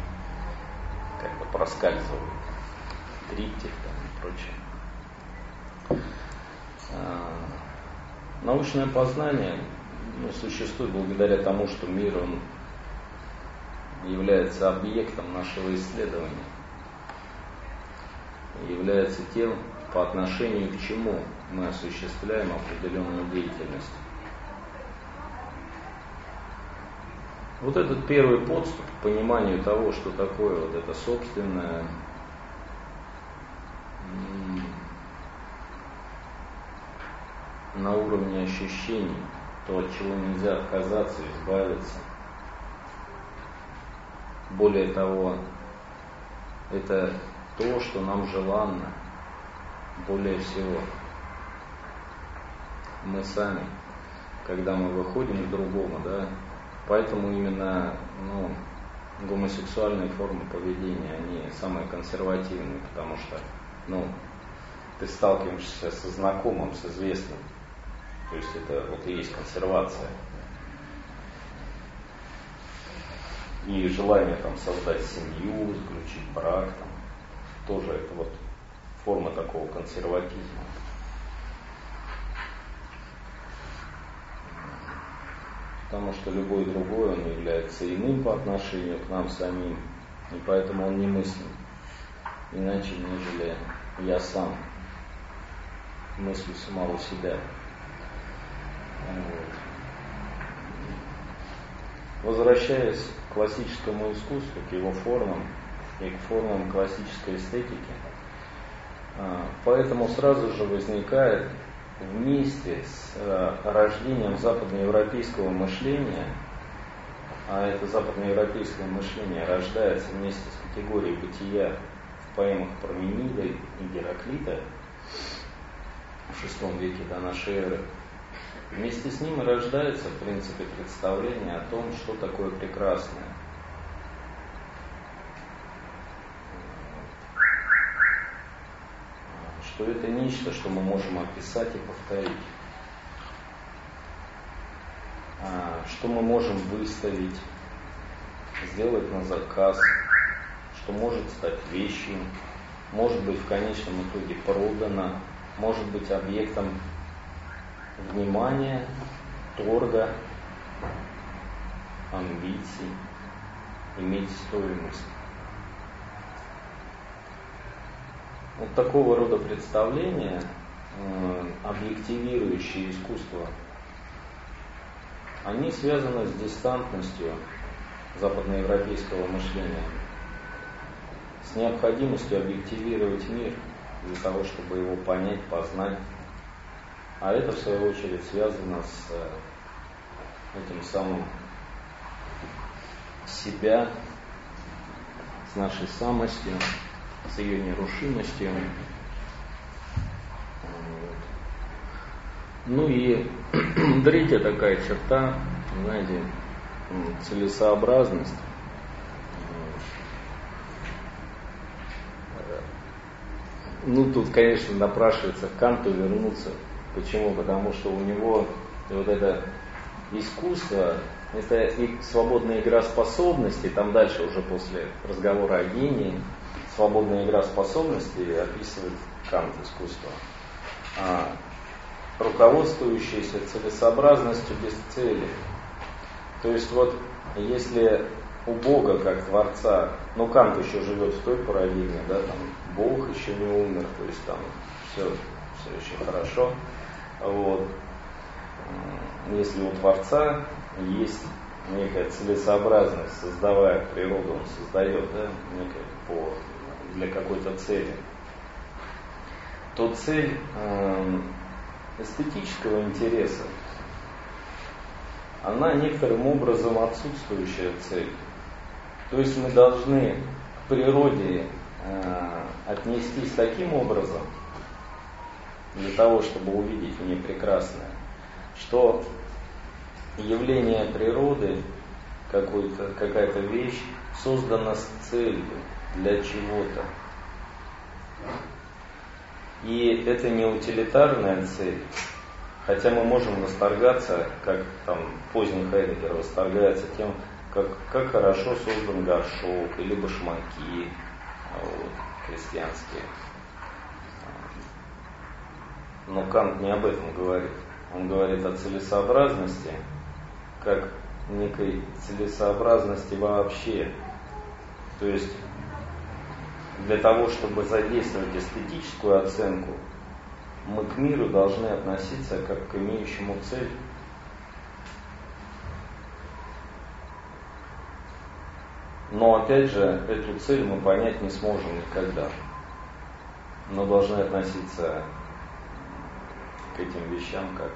как-то проскальзывает. Триптих там и прочее. А, научное познание ну, существует благодаря тому, что мир он является объектом нашего исследования, является тем, по отношению к чему мы осуществляем определенную деятельность. Вот этот первый подступ к пониманию того, что такое вот это собственное на уровне ощущений, то, от чего нельзя отказаться, избавиться. Более того, это то, что нам желанно – более всего. Мы сами, когда мы выходим к другому, да, поэтому именно ну, гомосексуальные формы поведения, они самые консервативные, потому что ну, ты сталкиваешься со знакомым, с известным. То есть это вот и есть консервация. И желание там создать семью, заключить брак, там, тоже это вот форма такого консерватизма. Потому что любой другой, он является иным по отношению к нам самим, и поэтому он не мыслим иначе, нежели я сам мыслю самого себя. Вот. Возвращаясь к классическому искусству, к его формам и к формам классической эстетики, а, поэтому сразу же возникает вместе с э, рождением западноевропейского мышления, а это западноевропейское мышление рождается вместе с категорией бытия поэмах Парменида и Гераклита в VI веке до нашей эры, вместе с ним и рождается, в принципе, представление о том, что такое прекрасное – что это нечто, что мы можем описать и повторить. А, что мы можем выставить, сделать на заказ, что может стать вещью, может быть в конечном итоге продано, может быть объектом внимания, торга, амбиций, иметь стоимость. Вот такого рода представления, э, объективирующие искусство, они связаны с дистантностью западноевропейского мышления, с необходимостью объективировать мир для того, чтобы его понять, познать. А это, в свою очередь, связано с э, этим самым себя, с нашей самостью, с ее нерушимостью. Ну и [CLEARS THROAT] третья такая черта, знаете, целесообразность. Ну, тут, конечно, напрашивается к Канту вернуться. Почему? Потому что у него вот это искусство, это и свободная игра способностей, там дальше уже после разговора о гении, свободная игра способностей описывает Кант искусство, а, руководствующееся целесообразностью без цели. То есть вот если у Бога как Творца, ну Кант еще живет в той парадигме, да, там Бог еще не умер, то есть там все все очень хорошо. Вот. Если у Творца есть некая целесообразность, создавая природу, он создает да, некое по, для какой-то цели, то цель э, эстетического интереса, она некоторым образом отсутствующая цель. То есть мы должны к природе отнестись таким образом, для того, чтобы увидеть в ней прекрасное, что явление природы, какая-то вещь, создана с целью, для чего-то. И это не утилитарная цель, хотя мы можем восторгаться, как там поздний Хайдегер восторгается тем, как, как хорошо создан горшок или башмаки крестьянские. Но Кант не об этом говорит. Он говорит о целесообразности, как некой целесообразности вообще. То есть для того, чтобы задействовать эстетическую оценку, мы к миру должны относиться как к имеющему цель. Но опять же, эту цель мы понять не сможем никогда. Но должны относиться к этим вещам как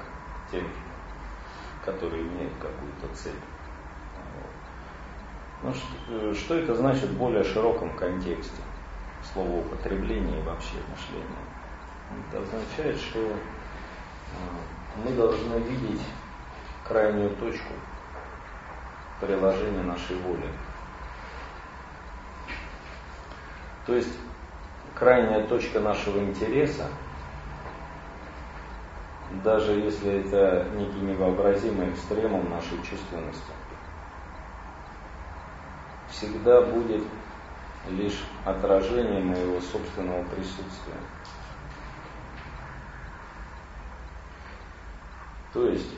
тем, которые имеют какую-то цель. Ну, что, что это значит в более широком контексте? Слово употребления и вообще мышления. Это означает, что э, мы должны видеть крайнюю точку приложения нашей воли. То есть крайняя точка нашего интереса даже если это некий невообразимый экстремум нашей чувственности, всегда будет лишь отражение моего собственного присутствия. То есть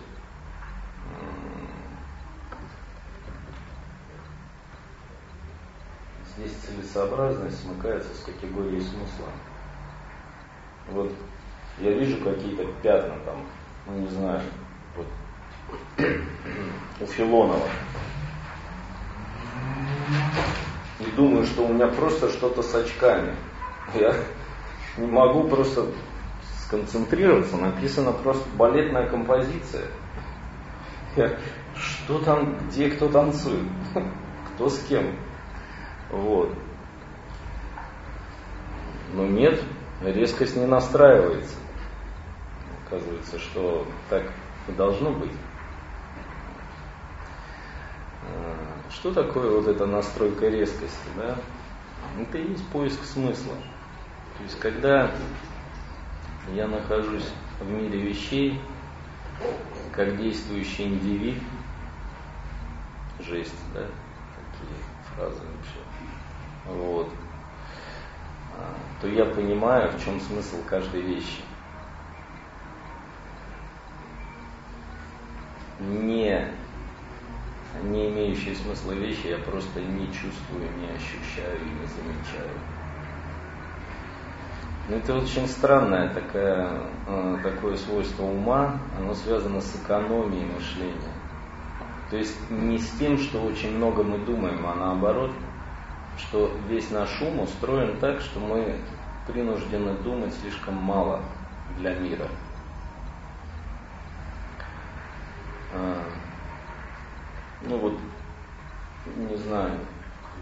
здесь целесообразность смыкается с категорией смысла. Вот я вижу какие-то пятна там, ну не знаю, вот у Филонова. И думаю, что у меня просто что-то с очками. Я не могу просто сконцентрироваться, написана просто балетная композиция. Я, что там, где кто танцует, кто с кем. Вот. Но нет, резкость не настраивается. Оказывается, что так и должно быть. А, что такое вот эта настройка резкости? Да? Это и есть поиск смысла. То есть, когда я нахожусь в мире вещей, как действующий индивид, жесть, да, такие фразы вообще, вот, а, то я понимаю, в чем смысл каждой вещи. не, не имеющие смысла вещи я просто не чувствую, не ощущаю и не замечаю. Но это очень странное такое, э, такое свойство ума, оно связано с экономией мышления. То есть не с тем, что очень много мы думаем, а наоборот, что весь наш ум устроен так, что мы принуждены думать слишком мало для мира. А, ну вот, не знаю,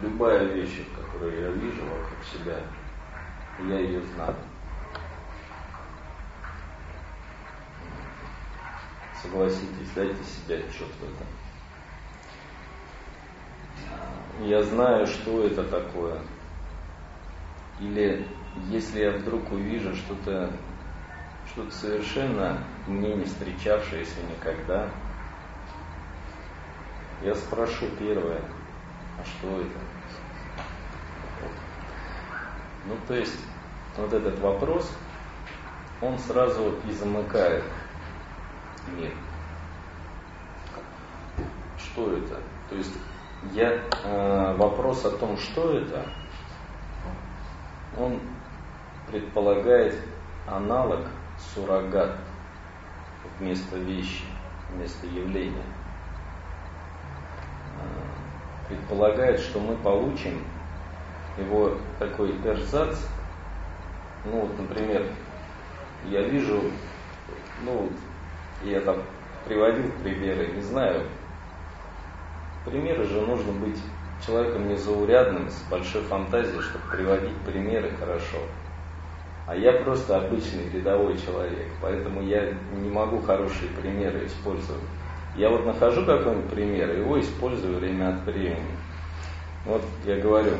любая вещь, которую я вижу вокруг себя, я ее знаю. Согласитесь, дайте себе отчет в этом. Я знаю, что это такое. Или если я вдруг увижу что-то что-то совершенно мне не встречавшееся никогда, я спрошу первое, а что это? Ну, то есть, вот этот вопрос, он сразу и замыкает мир. Что это? То есть, я, э, вопрос о том, что это, он предполагает аналог суррогат вместо вещи, вместо явления. А, предполагает, что мы получим его такой эрзац, ну вот, например, я вижу, ну, я там приводил примеры, не знаю, примеры же нужно быть человеком незаурядным, с большой фантазией, чтобы приводить примеры хорошо. А я просто обычный рядовой человек, поэтому я не могу хорошие примеры использовать. Я вот нахожу какой-нибудь пример, его использую время от времени. Вот я говорю,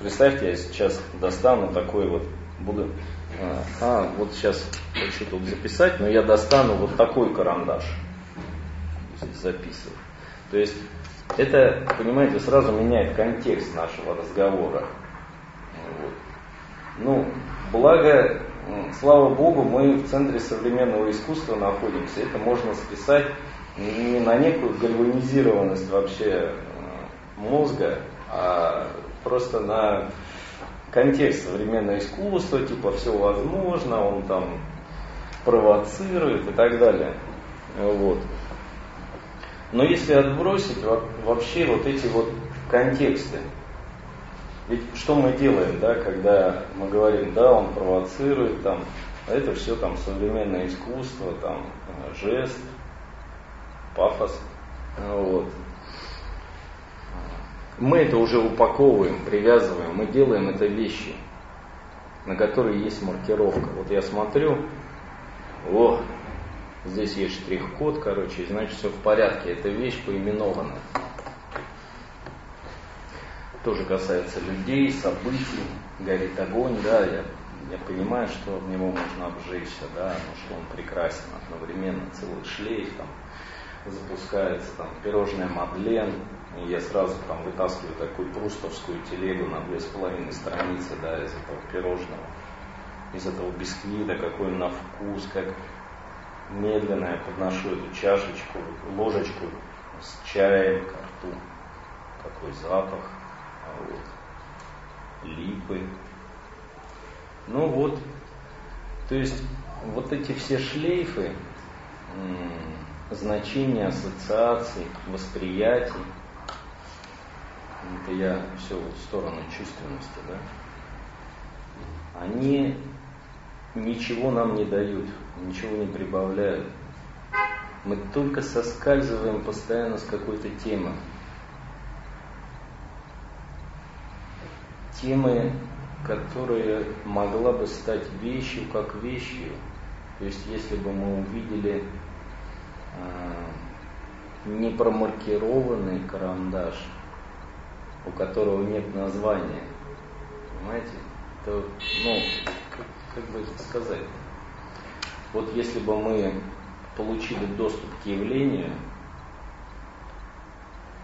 представьте, я сейчас достану такой вот, буду, а, а вот сейчас хочу тут записать, но я достану вот такой карандаш, записываю. То есть это, понимаете, сразу меняет контекст нашего разговора. Вот. Ну, благо, слава Богу, мы в центре современного искусства находимся. Это можно списать не на некую гальванизированность вообще мозга, а просто на контекст современного искусства, типа все возможно, он там провоцирует и так далее. Вот. Но если отбросить вообще вот эти вот контексты, ведь что мы делаем, да, когда мы говорим, да, он провоцирует, там, а это все там современное искусство, там, жест, пафос. Вот. Мы это уже упаковываем, привязываем, мы делаем это вещи, на которые есть маркировка. Вот я смотрю, о, здесь есть штрих-код, короче, значит все в порядке, эта вещь поименована. Тоже касается людей, событий, горит огонь, да, я, я понимаю, что в него можно обжечься, да, но что он прекрасен одновременно, целый шлейф там запускается, там пирожное Мадлен, и я сразу там вытаскиваю такую прустовскую телегу на две с половиной страницы, да, из этого пирожного, из этого бисквита, какой он на вкус, как медленно я подношу эту чашечку, ложечку с чаем к рту, какой запах, вот, липы. Ну вот, то есть вот эти все шлейфы, значения, ассоциаций, восприятий, это я все в сторону чувственности, да, они ничего нам не дают, ничего не прибавляют. Мы только соскальзываем постоянно с какой-то темы. темы, которая могла бы стать вещью как вещью. То есть если бы мы увидели э, непромаркированный карандаш, у которого нет названия, понимаете, то, ну, как, бы это сказать, вот если бы мы получили доступ к явлению,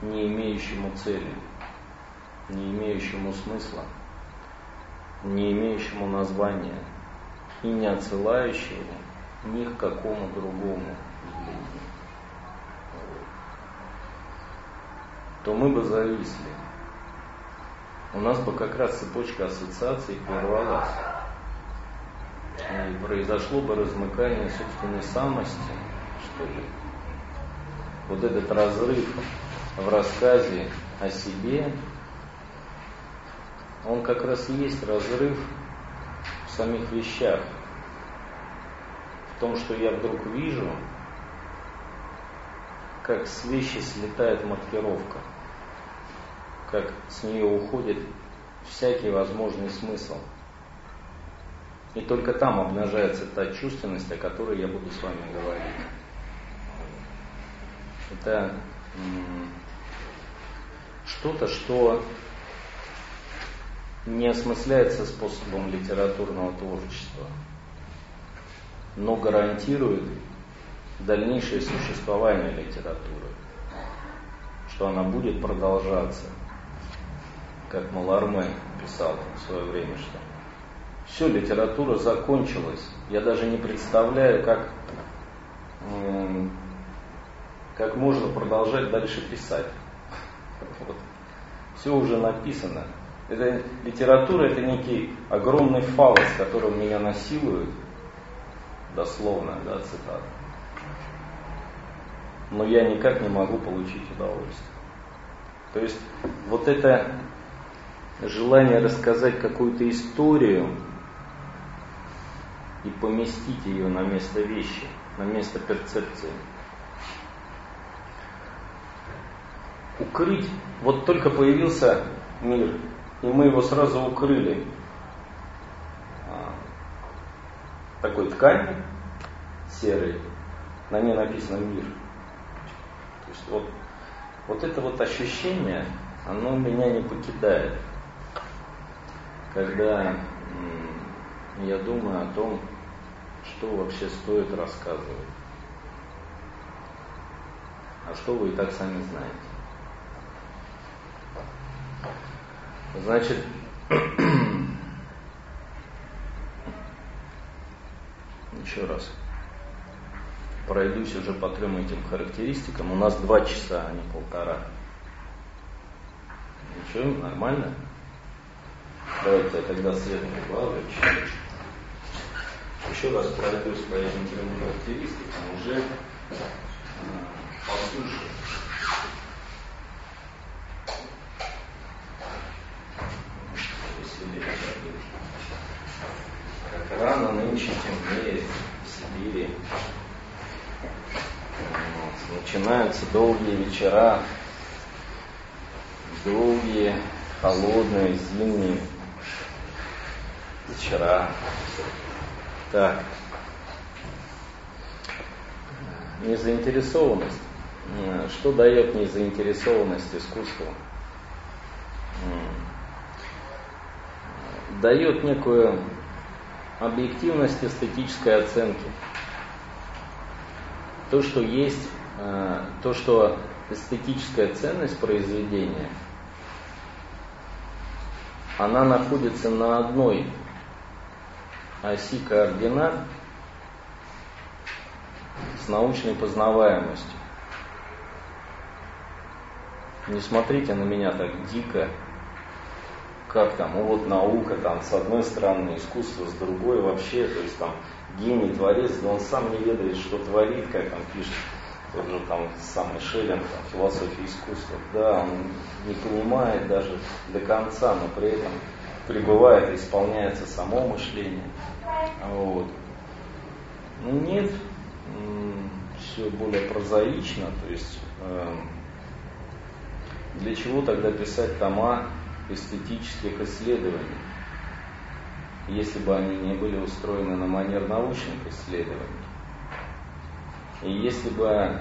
не имеющему цели, не имеющему смысла, не имеющему названия и не отсылающему ни к какому другому явлению, то мы бы зависли. У нас бы как раз цепочка ассоциаций прервалась. И произошло бы размыкание собственной самости, что ли. Вот этот разрыв в рассказе о себе он как раз и есть разрыв в самих вещах. В том, что я вдруг вижу, как с вещи слетает маркировка, как с нее уходит всякий возможный смысл. И только там обнажается та чувственность, о которой я буду с вами говорить. Это что-то, что не осмысляется способом литературного творчества, но гарантирует дальнейшее существование литературы, что она будет продолжаться, как Маларме писал в свое время, что все, литература закончилась. Я даже не представляю, как, как можно продолжать дальше писать. Вот. Все уже написано. Это литература, это некий огромный фалос, которым меня насилуют. дословная да, цитата. Но я никак не могу получить удовольствие. То есть вот это желание рассказать какую-то историю и поместить ее на место вещи, на место перцепции. Укрыть, вот только появился мир, и мы его сразу укрыли а, такой тканью серой, на ней написано мир. То есть вот, вот это вот ощущение, оно меня не покидает когда я думаю о том, что вообще стоит рассказывать. А что вы и так сами знаете. Значит, [CLEARS THROAT] еще раз пройдусь уже по трем этим характеристикам. У нас два часа, а не полтора. Ничего, нормально? Давайте я тогда свет прибавлю Еще раз пройдусь по этим трем характеристикам, уже э, послушаю. Как рано нынче темнеет в Сибири. Вот. Начинаются долгие вечера, долгие, холодные, зимние вчера. Так. Незаинтересованность. Что дает незаинтересованность искусству? Дает некую объективность эстетической оценки. То, что есть, э, то, что эстетическая ценность произведения, она находится на одной оси координат с научной познаваемостью. Не смотрите на меня так дико, как там, ну вот наука там с одной стороны, искусство с другой вообще, то есть там гений, творец, но он сам не ведает, что творит, как он пишет, тот же там самый Шеллинг, там, философия искусства, да, он не понимает даже до конца, но при этом пребывает и исполняется само мышление. Вот. Ну нет, все более прозаично, то есть э, для чего тогда писать тома эстетических исследований, если бы они не были устроены на манер научных исследований? И если бы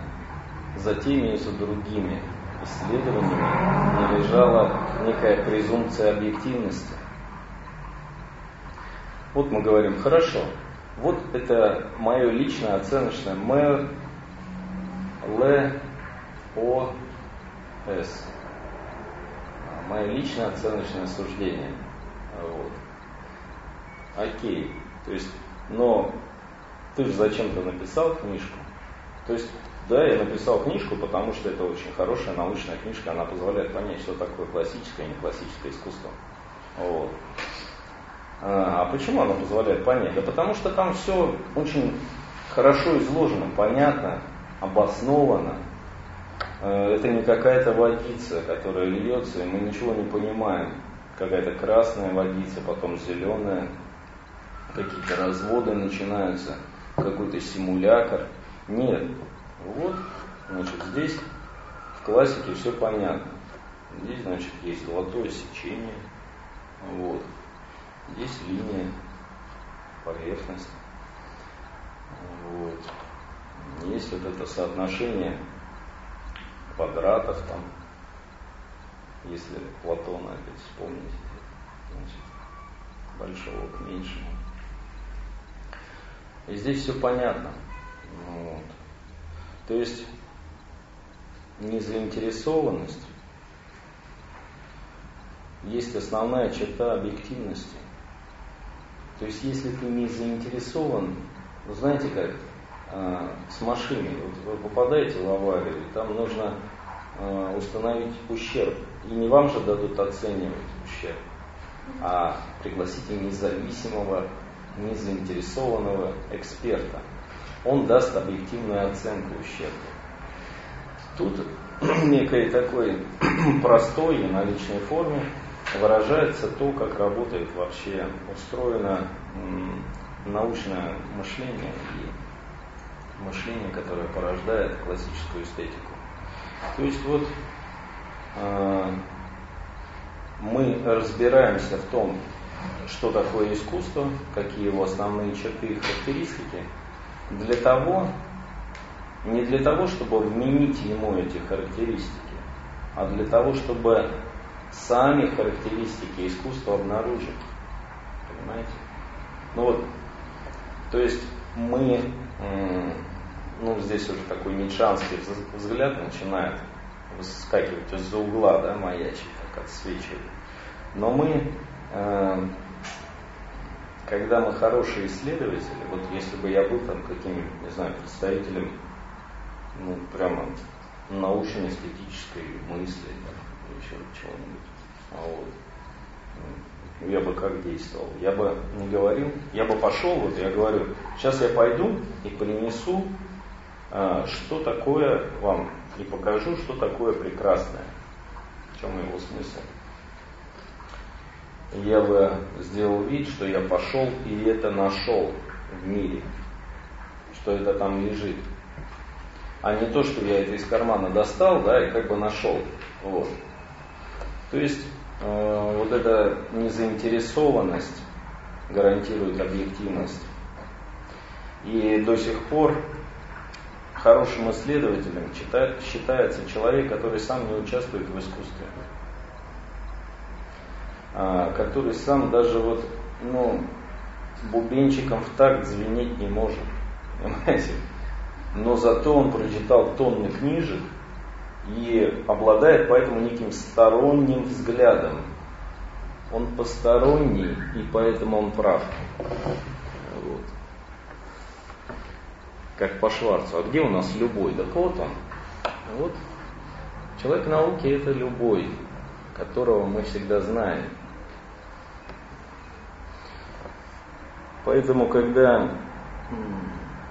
за теми и за другими исследованиями не лежала некая презумпция объективности, вот мы говорим, хорошо, вот это мое личное оценочное М, Л, О, С. Мое личное оценочное суждение. Вот. Окей. То есть, но ты же зачем-то написал книжку. То есть, да, я написал книжку, потому что это очень хорошая научная книжка, она позволяет понять, что такое классическое и не классическое искусство. Вот. А, а почему она позволяет понять? Да потому что там все очень хорошо изложено, понятно, обосновано. Э, это не какая-то водица, которая льется, и мы ничего не понимаем. Какая-то красная водица, потом зеленая, какие-то разводы начинаются, какой-то симулятор. Нет. Вот, значит, здесь в классике все понятно. Здесь, значит, есть золотое сечение. Вот. Здесь линия, поверхность. Вот. Есть вот это соотношение квадратов там, если Платона опять вспомнить, значит, большого к меньшему. И здесь все понятно. Вот. То есть незаинтересованность есть основная черта объективности. То есть, если ты не заинтересован, вы знаете как, э, с машиной, вот вы попадаете в аварию, там нужно э, установить ущерб. И не вам же дадут оценивать ущерб, а пригласите независимого незаинтересованного эксперта. Он даст объективную оценку ущерба. Тут [CLEARS THROAT] некой такой [CLEARS THROAT] простой и наличной форме выражается то, как работает вообще устроено научное мышление и мышление, которое порождает классическую эстетику. То есть вот э, мы разбираемся в том, что такое искусство, какие его основные черты и характеристики, для того, не для того, чтобы вменить ему эти характеристики, а для того, чтобы сами характеристики искусства обнаружить. Понимаете? Ну вот, то есть мы, ну здесь уже такой ницшанский взгляд начинает выскакивать из-за угла, да, маячить, так отсвечивает. Но мы, э, когда мы хорошие исследователи, вот если бы я был там каким-нибудь, не знаю, представителем, ну, прямо научно-эстетической мысли, чего-нибудь, а вот, я бы как действовал? Я бы не говорил, я бы пошел, вот я говорю, сейчас я пойду и принесу, а, что такое вам, и покажу, что такое прекрасное. В чем его смысл? Я бы сделал вид, что я пошел и это нашел в мире, что это там лежит. А не то, что я это из кармана достал, да, и как бы нашел. Вот. То есть Э, вот эта незаинтересованность гарантирует объективность. И до сих пор хорошим исследователем считается человек, который сам не участвует в искусстве. А, который сам даже вот, ну, бубенчиком в такт звенеть не может. Понимаете? Но зато он прочитал тонны книжек, и обладает поэтому неким сторонним взглядом. Он посторонний, и поэтому он прав. Вот. Как по Шварцу. А где у нас любой? Так вот он. Вот. Человек науки это любой, которого мы всегда знаем. Поэтому, когда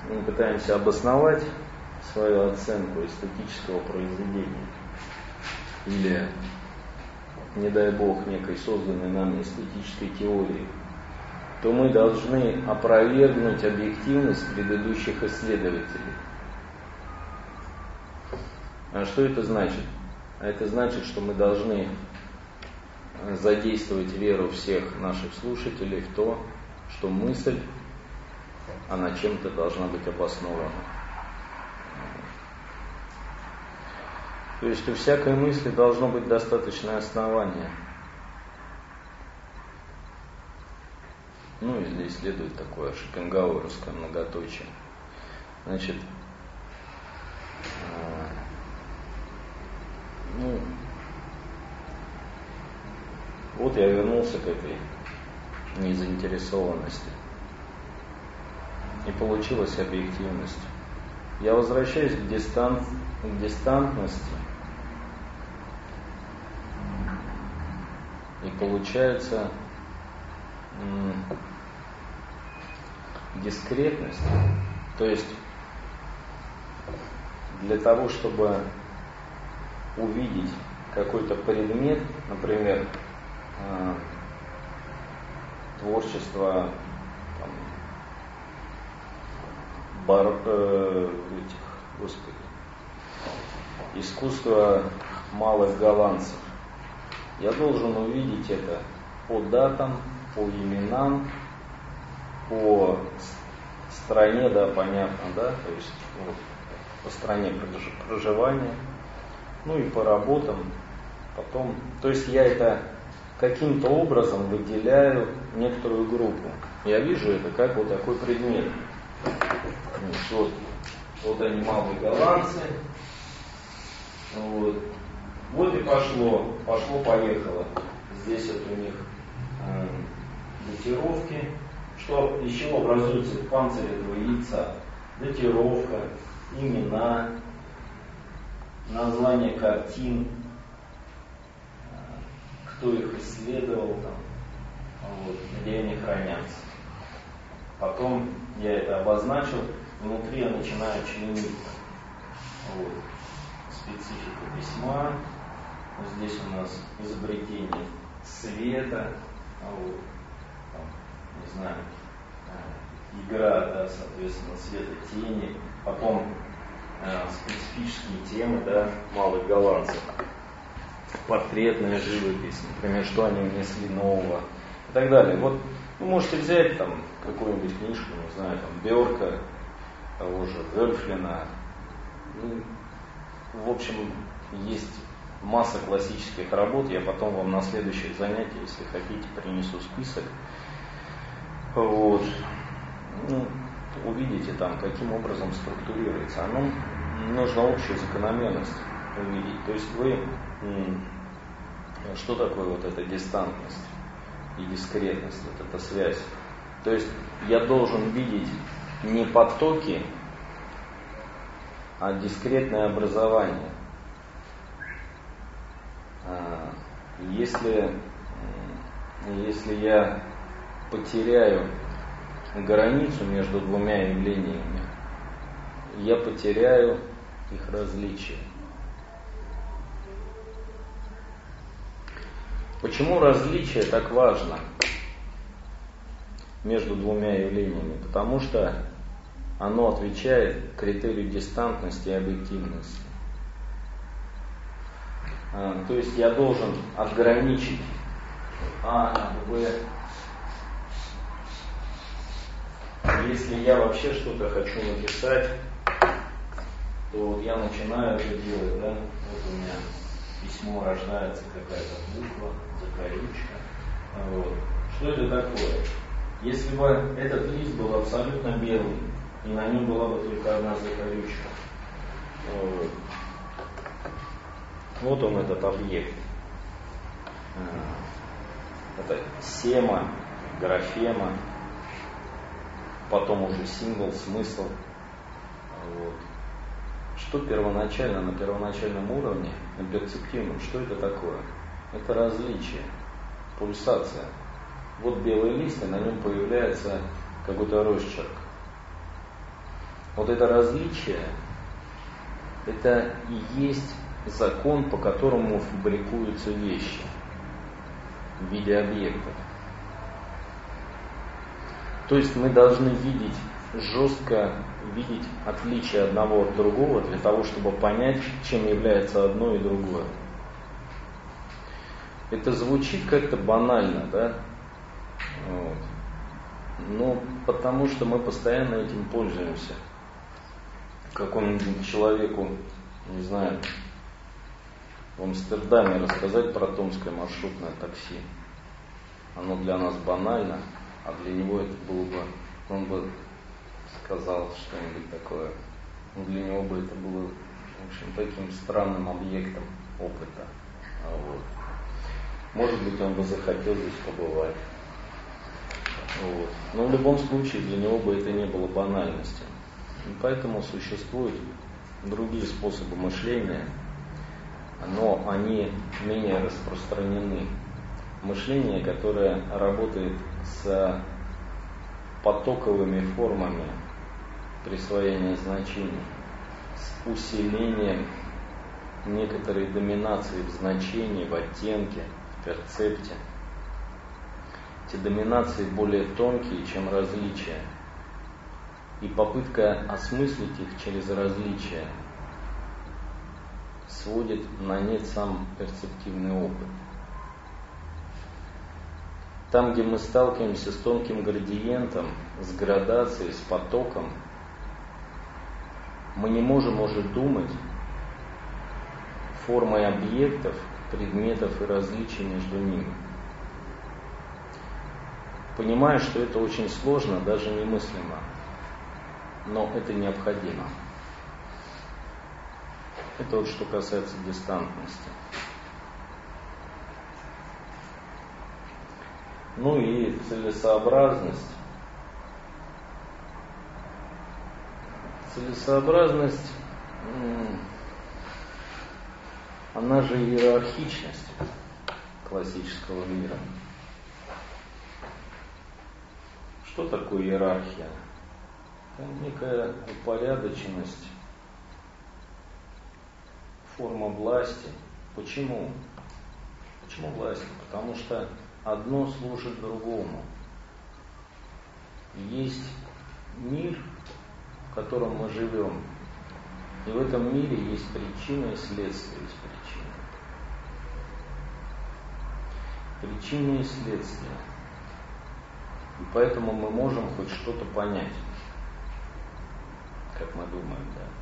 мы пытаемся обосновать свою оценку эстетического произведения или, не дай бог, некой созданной нами эстетической теории, то мы должны опровергнуть объективность предыдущих исследователей. А что это значит? А это значит, что мы должны задействовать веру всех наших слушателей в то, что мысль, она чем-то должна быть обоснована. То есть у всякой мысли должно быть достаточное основание. Ну и здесь следует такое шопенгауэровское многоточие. Значит, э, ну, вот я вернулся к этой незаинтересованности. И получилась объективность. Я возвращаюсь к, дистант, к дистантности И получается дискретность. То есть для того, чтобы увидеть какой-то предмет, например, э, творчество там, бар, э, этих, господи, искусство малых голландцев, я должен увидеть это по датам, по именам, по стране, да, понятно, да, то есть вот, по стране проживания, ну и по работам, потом, то есть я это каким-то образом выделяю некоторую группу. Я вижу это как вот такой предмет. Вот, вот они малые голландцы, вот, вот и пошло, пошло-поехало. Здесь вот у них э, датировки. Что, из чего образуется панцирь этого яйца? Датировка, имена, название картин, э, кто их исследовал, там, вот, где они хранятся. Потом я это обозначил, внутри я начинаю членить. Вот. Специфика письма. Здесь у нас изобретение света. Вот. Там, не знаю, э, игра, да, соответственно, света, тени. Потом э, специфические темы, да, малых голландцев. Портретная живопись, например, что они внесли нового и так далее. Вот вы можете взять там какую-нибудь книжку, не знаю, там Берка, того же Вельфлина. Ну, в общем, есть масса классических работ. Я потом вам на следующих занятиях, если хотите, принесу список. Вот. Ну, увидите там, каким образом структурируется. Оно нужно общую закономерность увидеть. То есть вы, что такое вот эта дистантность? и дискретность, вот эта связь. То есть я должен видеть не потоки, а дискретное образование. А, если, если я потеряю границу между двумя явлениями, я потеряю их различие. Почему различие так важно между двумя явлениями? Потому что оно отвечает критерию дистантности и объективности. А, то есть я должен ограничить А от Б. Если я вообще что-то хочу написать, то вот я начинаю это делать, да, вот у меня письмо рождается какая-то буква, закорючка. Вот. Что это такое? Если бы этот лист был абсолютно белый, и на нем была бы только одна закорючка, вот, вот он этот объект. А, это сема, графема, потом уже символ, смысл. Вот. Что первоначально, на первоначальном уровне, на перцептивном, что это такое? Это различие, пульсация. Вот белый лист, и на нем появляется какой-то росчерк. Вот это различие, это и есть закон, по которому фабрикуются вещи в виде объектов. То есть мы должны видеть жестко видеть отличие одного от другого для того, чтобы понять, чем является одно и другое. Это звучит как-то банально, да? Вот. Ну, потому что мы постоянно этим пользуемся. Какому-нибудь человеку, не знаю, в Амстердаме рассказать про томское маршрутное такси. Оно для нас банально, а для него это было бы, он бы сказал что-нибудь такое. Ну, для него бы это было, в общем, таким странным объектом опыта. А вот. Может быть, он бы захотел здесь побывать. Вот. Но в любом случае для него бы это не было банальностью. И поэтому существуют другие способы мышления, но они менее распространены. Мышление, которое работает с потоковыми формами присвоения значений, с усилением некоторой доминации в значении, в оттенке, в перцепте. Эти доминации более тонкие, чем различия. И попытка осмыслить их через различия сводит на нет сам перцептивный опыт. Там, где мы сталкиваемся с тонким градиентом, с градацией, с потоком, мы не можем уже думать формой объектов, предметов и различий между ними. Понимая, что это очень сложно, даже немыслимо, но это необходимо. Это вот что касается дистантности. Ну и целесообразность. Целесообразность, она же иерархичность классического мира. Что такое иерархия? Это некая упорядоченность, форма власти. Почему? Почему власти? Потому что одно служит другому. Есть мир, в котором мы живем, и в этом мире есть причина и следствие есть причины. Причины и следствия. И поэтому мы можем хоть что-то понять, как мы думаем, да.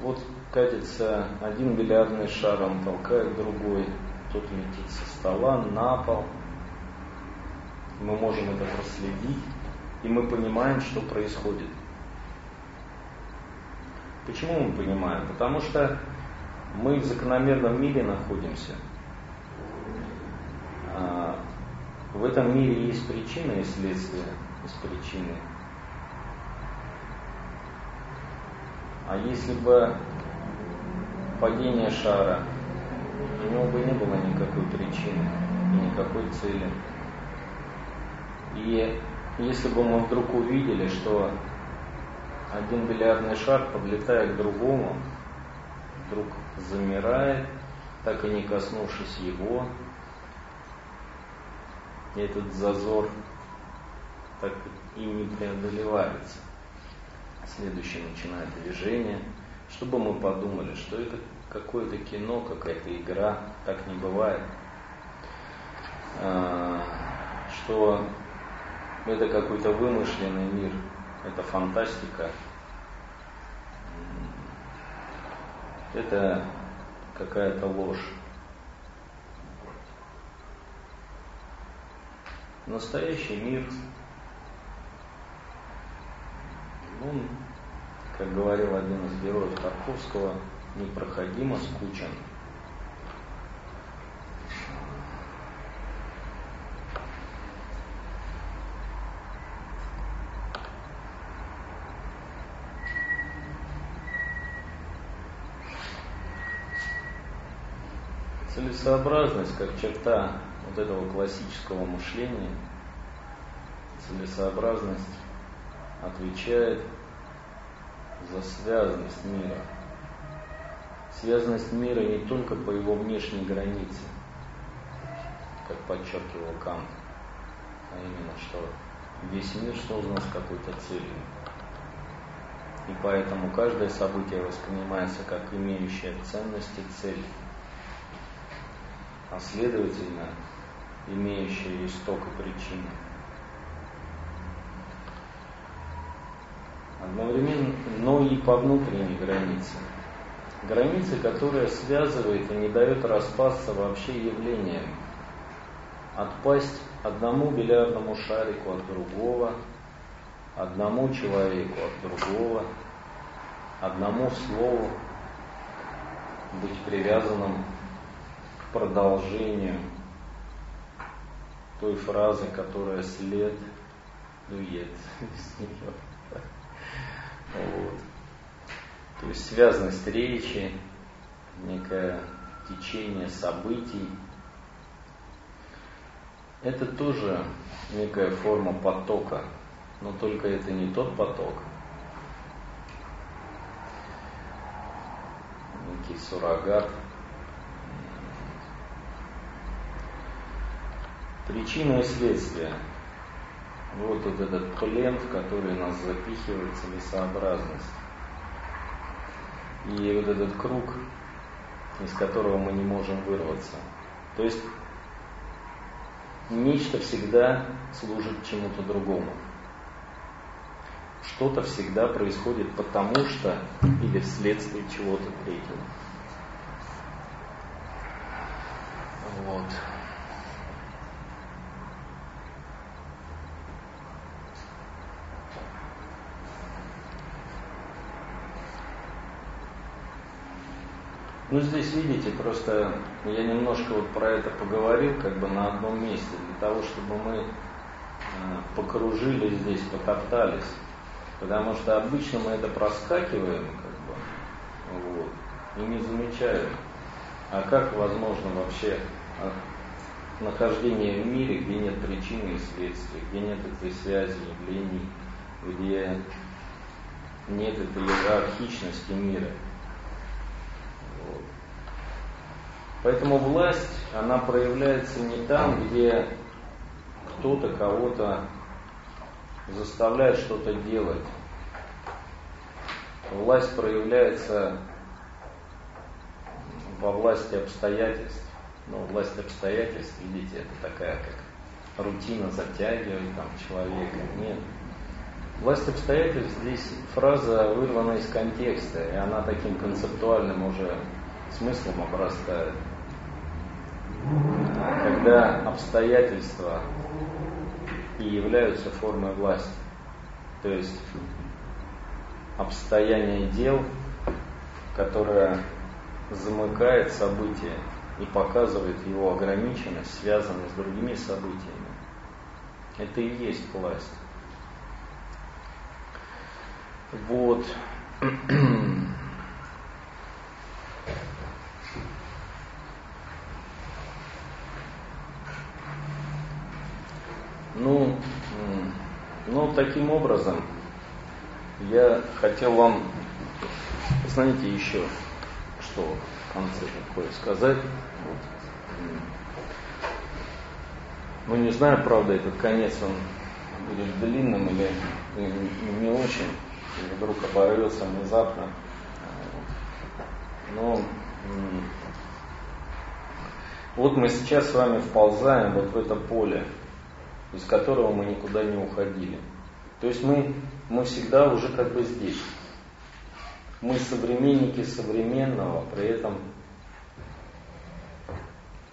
Вот катится один бильярдный шар, он толкает другой, тот летит со стола на пол. Мы можем это проследить, и мы понимаем, что происходит. Почему мы понимаем? Потому что мы в закономерном мире находимся. А, в этом мире есть причина и следствие из причины. А если бы падение шара, у него бы не было никакой причины и никакой цели. И если бы мы вдруг увидели, что один бильярдный шар подлетает к другому, вдруг замирает, так и не коснувшись его. Этот зазор так и не преодолевается. Следующее начинает движение, чтобы мы подумали, что это какое-то кино, какая-то игра, так не бывает. А, что это какой-то вымышленный мир, это фантастика, это какая-то ложь. Настоящий мир, он, как говорил один из героев Тарковского, непроходимо скучен. Целесообразность как черта вот этого классического мышления, целесообразность отвечает за связанность мира. Связанность мира не только по его внешней границе, как подчеркивал Кант, а именно, что весь мир создан с какой-то целью. И поэтому каждое событие воспринимается как имеющее ценность и цель а следовательно, имеющие исток и причину. Одновременно, но и по внутренней границе. Границе, которая связывает и не дает распасться вообще явлениям. Отпасть одному бильярдному шарику от другого, одному человеку от другого, одному слову быть привязанным продолжению той фразы, которая след дует [LAUGHS] с нее. Вот. То есть связанность речи, некое течение событий. Это тоже некая форма потока, но только это не тот поток, некий суррогат – Причина и следствие. Вот, вот этот плен, в который нас запихивает целесообразность. И вот этот круг, из которого мы не можем вырваться. То есть нечто всегда служит чему-то другому. Что-то всегда происходит потому что или вследствие чего-то третьего. Вот. Ну, здесь, видите, просто я немножко вот про это поговорил, как бы на одном месте, для того, чтобы мы э, покружили здесь, потоптались. Потому что обычно мы это проскакиваем, как бы, вот, и не замечаем. А как возможно вообще нахождение в мире, где нет причины и следствия, где нет этой связи, явлений, где нет этой иерархичности мира. Вот. Поэтому власть, она проявляется не там, где кто-то кого-то заставляет что-то делать. Власть проявляется во власти обстоятельств. Ну, власть обстоятельств, видите, это такая как рутина затягивает там человека. Нет. Власть обстоятельств здесь фраза вырвана из контекста, и она таким концептуальным уже смыслом обрастает. Когда обстоятельства и являются формой власти. То есть обстояние дел, которое замыкает событие и показывает его ограниченность, связанность с другими событиями. Это и есть власть. Вот. [CLEARS THROAT] Ну, ну, таким образом, я хотел вам, знаете, еще что в конце такое сказать. Вот. Ну, не знаю, правда, этот конец, он будет длинным или не очень, или вдруг оборвется внезапно. Но вот мы сейчас с вами вползаем вот в это поле из которого мы никуда не уходили. То есть мы, мы всегда уже как бы здесь. Мы современники современного, при этом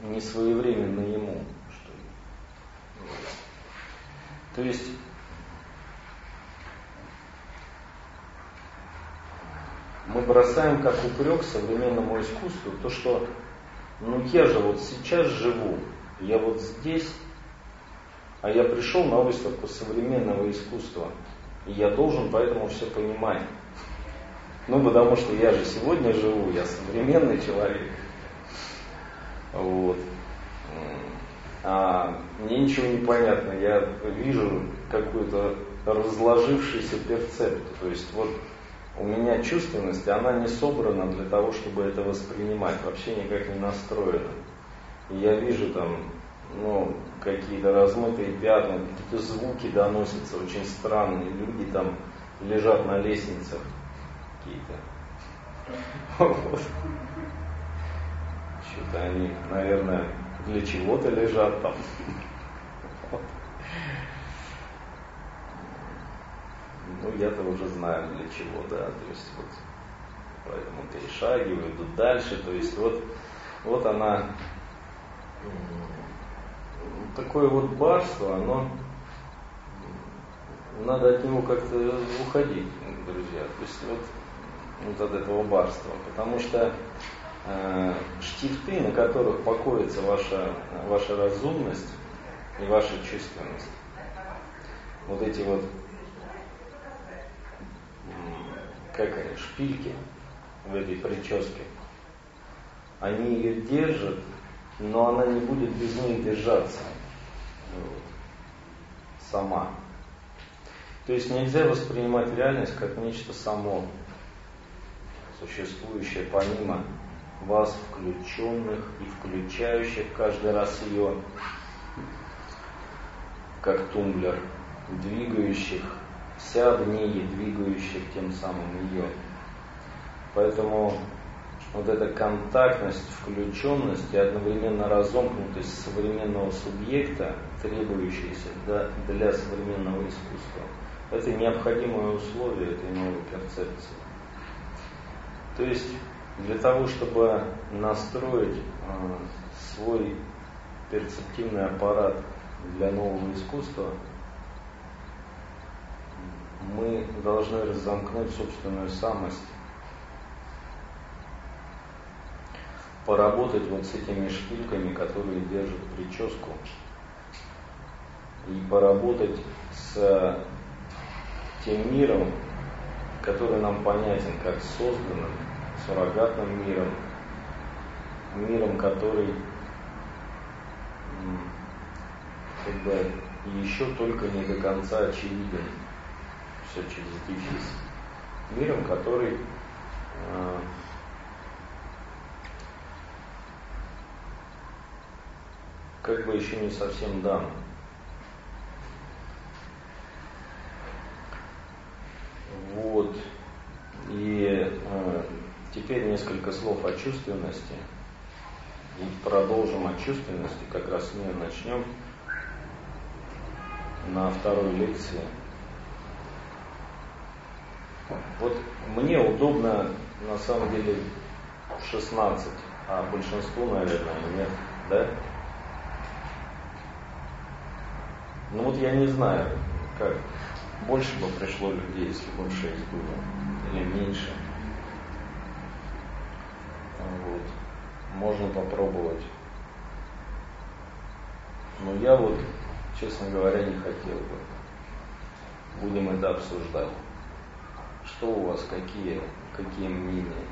не своевременно ему. Что ли. То есть мы бросаем как упрек современному искусству то, что ну я же вот сейчас живу, я вот здесь а я пришел на выставку современного искусства, и я должен поэтому все понимать. Ну, потому что я же сегодня живу, я современный человек. Вот. А мне ничего не понятно. Я вижу какую-то разложившийся перцепт. То есть вот у меня чувственность, она не собрана для того, чтобы это воспринимать, вообще никак не настроена. Я вижу там ну, какие-то размытые пятна, какие-то звуки доносятся очень странные, люди там лежат на лестницах какие-то. [LAUGHS] Что-то они, наверное, для чего-то лежат там. [LAUGHS] Ну, я-то уже знаю для чего, да, то есть вот поэтому перешагиваю, иду дальше, то есть вот, вот она такое вот барство, оно надо от него как-то уходить, друзья. То есть вот, вот от этого барства. Потому что э, штифты, на которых покоится ваша, ваша разумность и ваша чувственность, вот эти вот как они, шпильки в этой прическе, они ее держат, но она не будет без них держаться сама. То есть нельзя воспринимать реальность как нечто само, существующее помимо вас, включенных и включающих каждый раз ее, как тумблер, двигающих вся в ней двигающих тем самым ее. Поэтому вот эта контактность, включенность и одновременно разомкнутость современного субъекта, требующаяся для современного искусства, это необходимое условие этой новой перцепции. То есть для того, чтобы настроить э, свой перцептивный аппарат для нового искусства, мы должны разомкнуть собственную самость поработать вот с этими шпильками, которые держат прическу, и поработать с тем миром, который нам понятен как созданным, суррогатным миром, миром, который как бы еще только не до конца очевиден. Все через с Миром, который э, как бы еще не совсем дан. Вот. И э, теперь несколько слов о чувственности. И продолжим о чувственности, как раз с нее начнем на второй лекции. Вот мне удобно на самом деле 16, а большинству, наверное, нет, да? Ну вот я не знаю, как больше бы пришло людей, если бы 6 было, или меньше. Вот. Можно попробовать. Но я вот, честно говоря, не хотел бы. Будем это обсуждать. Что у вас, какие, какие мнения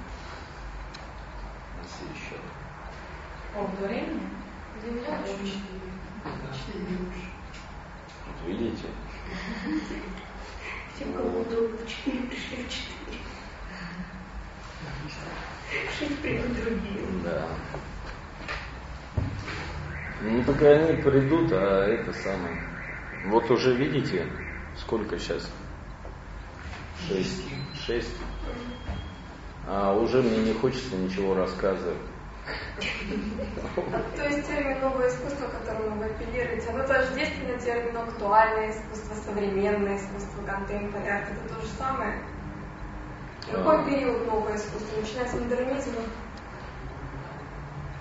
на сей счет? По времени? Для меня очень Вот видите? Тем, кому удобно, 4 пришли в 4. Шесть придут другие. Да. Ну так они придут, а это самое. Вот уже видите, сколько сейчас? Шесть. Шесть. А уже мне не хочется ничего рассказывать. То есть термин новое искусство, к которому вы апеллируете, оно тождественно термину актуальное искусство, современное искусство, контемпорарь, это то же самое? Какой А. период новое искусство? Начиная с модернизма?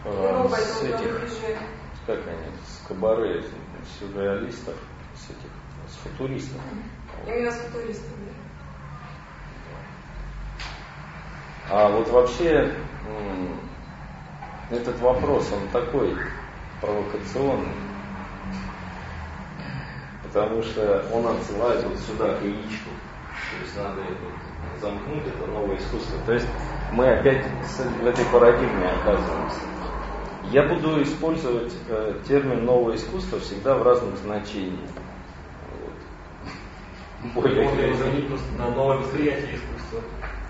Новое с этих, как они, с кабаре, с сюрреалистов, с этих, с футуристов. Именно с футуристами. А вот вообще этот вопрос, он такой провокационный, потому что он отсылает вот сюда к яичку. То есть надо это замкнуть, это новое искусство. То есть мы опять в этой парадигме оказываемся. Я буду использовать э, термин новое искусство всегда в разных значениях. Вот. Более Можно на новое восприятие искусства.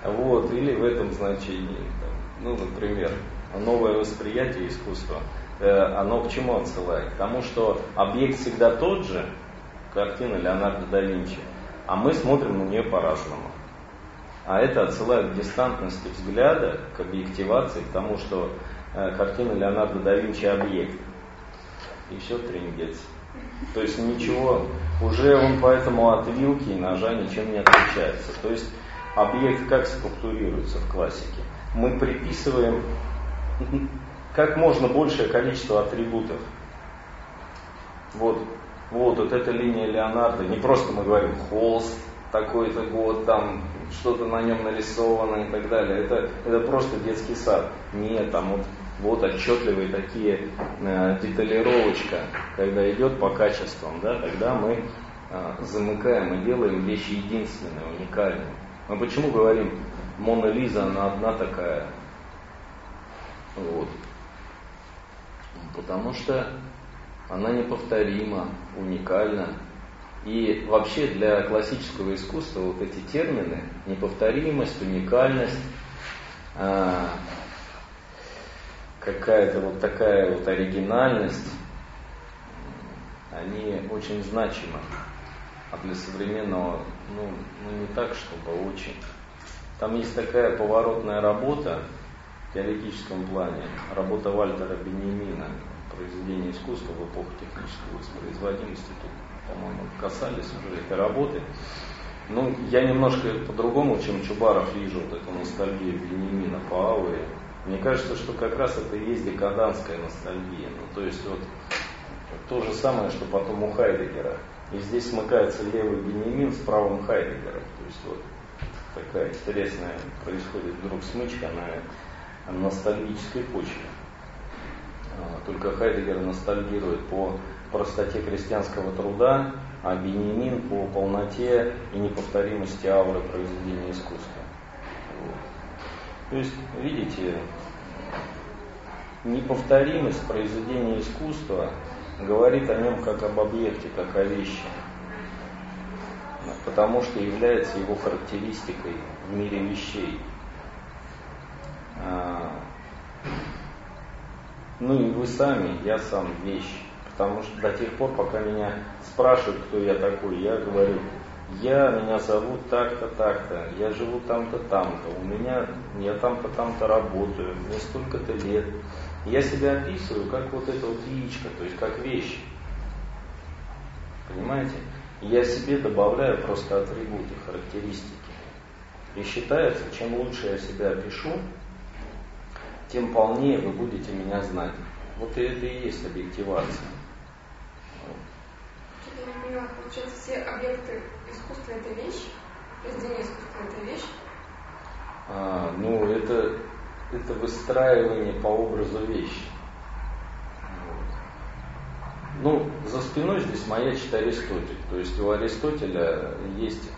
Вот, или в этом значении. там, ну, например, новое восприятие искусства. Э, оно к чему отсылает? К тому, что объект всегда тот же, картина Леонардо да Винчи, а мы смотрим на нее по-разному. А это отсылает к дистантности взгляда, к объективации, к тому, что э, картина Леонардо да Винчи объект. И все трендец. То есть ничего, уже он поэтому от вилки и ножа ничем не отличается. То есть объект как структурируется в классике? Мы приписываем как можно большее количество атрибутов. Вот, вот, вот эта линия Леонардо, не просто мы говорим холст, такой-то год, там что-то на нем нарисовано и так далее. Это, это просто детский сад. Нет, там вот, вот отчетливые такие э, деталировочка, когда идет по качествам, да, тогда мы э, замыкаем и делаем вещи единственные, уникальные. Мы почему говорим, Мона Лиза, она одна такая? Вот. Потому что она неповторима, уникальна. И вообще для классического искусства вот эти термины неповторимость, уникальность, а, какая-то вот такая вот оригинальность, они очень значимы. А для современного, ну, ну не так, чтобы очень. Там есть такая поворотная работа теоретическом плане, работа Вальтера Бенемина, произведение искусства в эпоху технической воспроизводимости. Тут, по-моему, касались уже этой работы. Ну, я немножко по-другому, чем Чубаров, вижу вот эту ностальгию Бенемина по ауре. Мне кажется, что как раз это и есть декаданская ностальгия. Ну, то есть вот то же самое, что потом у Хайдегера. И здесь смыкается левый Бенемин с правым Хайдегером. То есть вот такая интересная происходит вдруг смычка на ностальгической почве. А, Только Хайдегер ностальгирует по простоте крестьянского труда, а Бенемин по полноте и неповторимости ауры произведения искусства. Вот. То есть, видите, неповторимость произведения искусства говорит о нем как об объекте, как о вещи, потому что является его характеристикой в мире вещей. А, ну и вы сами, я сам вещь. Потому что до тех пор, пока меня спрашивают, кто я такой, я говорю, я, меня зовут так-то, так-то, я живу там-то, там-то, у меня, я там-то, там-то работаю, мне столько-то лет. Я себя описываю как вот эта вот яичко, то есть как вещь. Понимаете? Я себе добавляю просто атрибуты, характеристики. И считается, чем лучше я себя опишу, тем полнее вы будете меня знать. Вот и это и есть объективация. Я не поняла, получается, все объекты искусства это вещь? Произведение искусства это вещь? А, ну, это, это выстраивание по образу вещи. Ну, за спиной здесь маячит Аристотель. То есть у Аристотеля есть,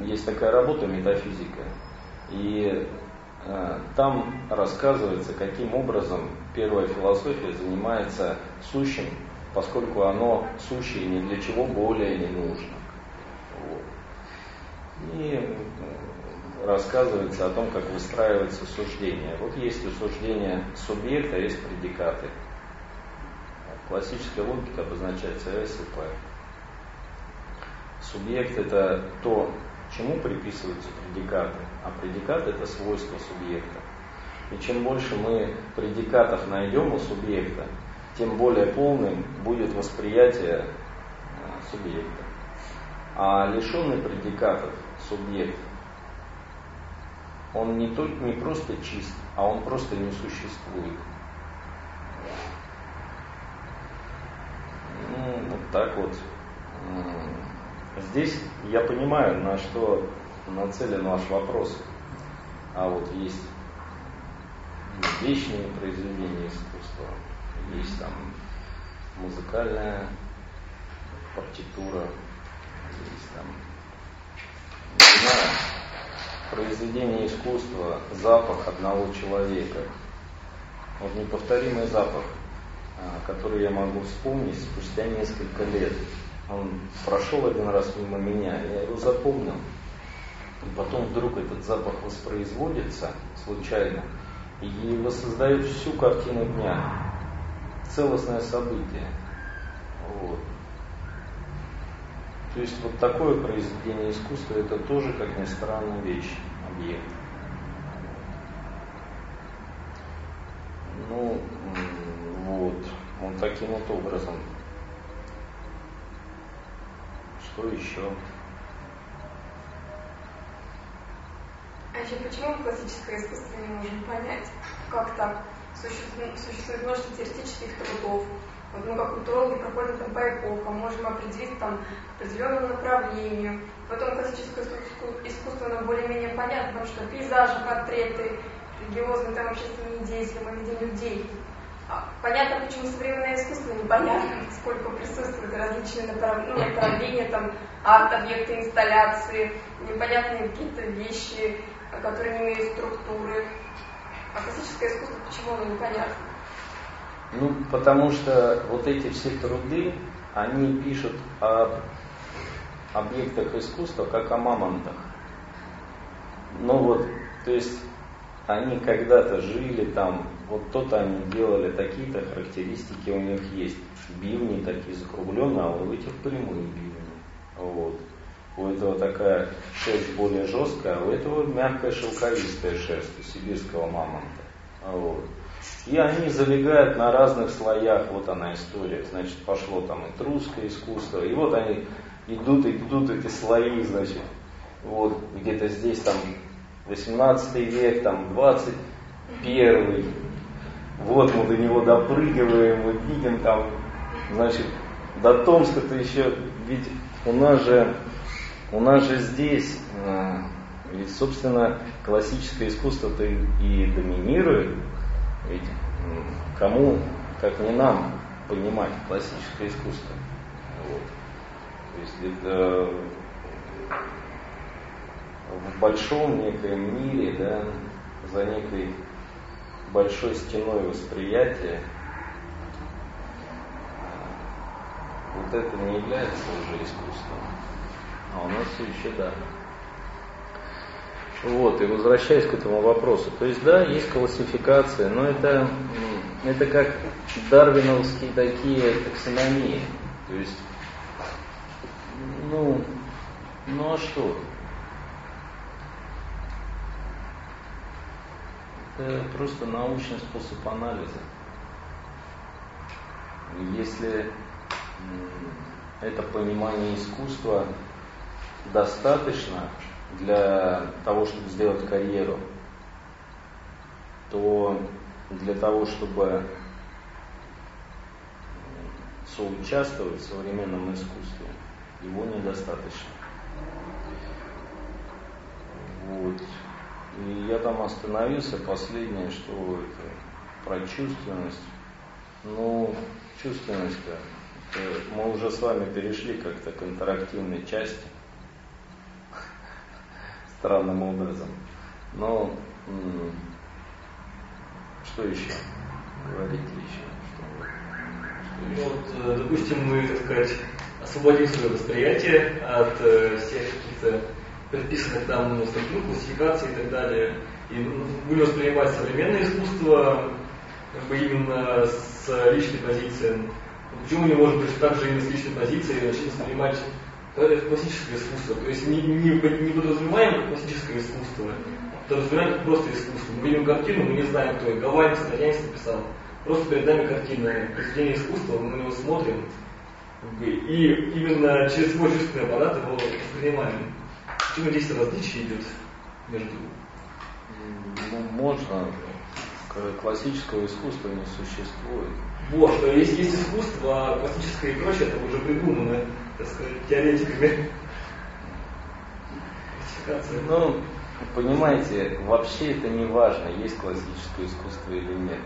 есть такая работа метафизика. И там рассказывается, каким образом первая философия занимается сущим, поскольку оно сущее ни для чего более не нужно. Вот. И рассказывается о том, как выстраивается суждение. Вот есть у суждения субъект, а есть предикаты. Классическая логика обозначается С и П. Субъект это то, чему приписываются предикаты, а предикат это свойство субъекта. И чем больше мы предикатов найдем у субъекта, тем более полным будет восприятие э, субъекта. А лишенный предикатов субъект, он не, только, не просто чист, а он просто не существует. Ну, вот так вот. Здесь я понимаю, на что нацелен ваш вопрос. А вот есть вечные произведения искусства, есть там музыкальная партитура, есть там, не знаю, произведение искусства, запах одного человека. Вот неповторимый запах – а, который я могу вспомнить спустя несколько лет. Он прошел один раз мимо меня, я его запомнил. И потом вдруг этот запах воспроизводится случайно и воссоздает всю картину дня. Целостное событие. Вот. То есть вот такое произведение искусства это тоже, как ни странно, вещь, объект. Ну, вот. Вот таким вот образом. Что еще? А еще почему классическое искусство не можем понять? Как так? Существует, существует множество теоретических трудов. Вот мы как культурологи проходим там по эпохам, можем определить там определенному направлению. Потом классическое искусство нам более-менее понятно, потому что пейзажи, портреты, религиозные там общественные деятели, мы видим людей. Понятно, почему современное искусство непонятно, сколько присутствуют различные направ... ну, направления, там, арт-объекты, инсталляции, непонятные какие-то вещи, которые не имеют структуры. А классическое искусство, почему оно непонятно? Ну, потому что вот эти все труды, они пишут об объектах искусства, как о мамонтах. Ну вот, то есть они когда-то жили там, вот то-то они делали, такие-то характеристики у них есть. Бивни такие закругленные, а у этих прямые бивни. Вот. У этого такая шерсть более жесткая, а у этого мягкая шелковистая шерсть у сибирского мамонта. Вот. И они залегают на разных слоях, вот она история. Значит, пошло там этрусское искусство, и вот они идут, идут эти слои, значит, вот где-то здесь там 18 век, там 21 вот мы до него допрыгиваем, мы видим там, значит, до Томска-то еще, ведь у нас же, у нас же здесь, э, ведь, собственно, классическое искусство-то и доминирует, ведь кому, как не нам, понимать классическое искусство. Вот. То есть это в большом некоем мире, да, за некой большой стеной восприятия вот это не является уже искусством. А у нас еще да. Вот, и возвращаясь к этому вопросу, то есть да, есть классификация, но это, это как дарвиновские такие таксономии. То есть, ну, ну а что? Это просто научный способ анализа. Если это понимание искусства достаточно для того, чтобы сделать карьеру, то для того, чтобы соучаствовать в современном искусстве, его недостаточно. Вот. И я там остановился, последнее, что это про чувственность. Ну, чувственность-то, мы уже с вами перешли как-то к интерактивной части, странным образом. Но что еще? Говорите еще. Что, что еще? Ну, вот, э, допустим, мы, так сказать, освободим свое восприятие от э, всех каких-то предписанных там ну, статью, классификаций и так далее. И ну, будем воспринимать современное искусство как бы именно с личной позиции. Почему не можем быть также именно с личной позиции начать воспринимать классическое искусство? То есть не, не, не подразумеваем как классическое искусство, а подразумеваем как просто искусство. Мы видим картину, мы не знаем, кто это. Голландец, итальянец написал. Просто перед нами картина, произведение искусства, мы на него смотрим, и именно через свой чувственный аппарат его воспринимаем. Почему здесь различие идет между? Ну, можно. Классического искусства не существует. Вот, что есть, есть искусство, а классическое и прочее, это уже придумано, так сказать, теоретиками. Ну, понимаете, вообще это не важно, есть классическое искусство или нет.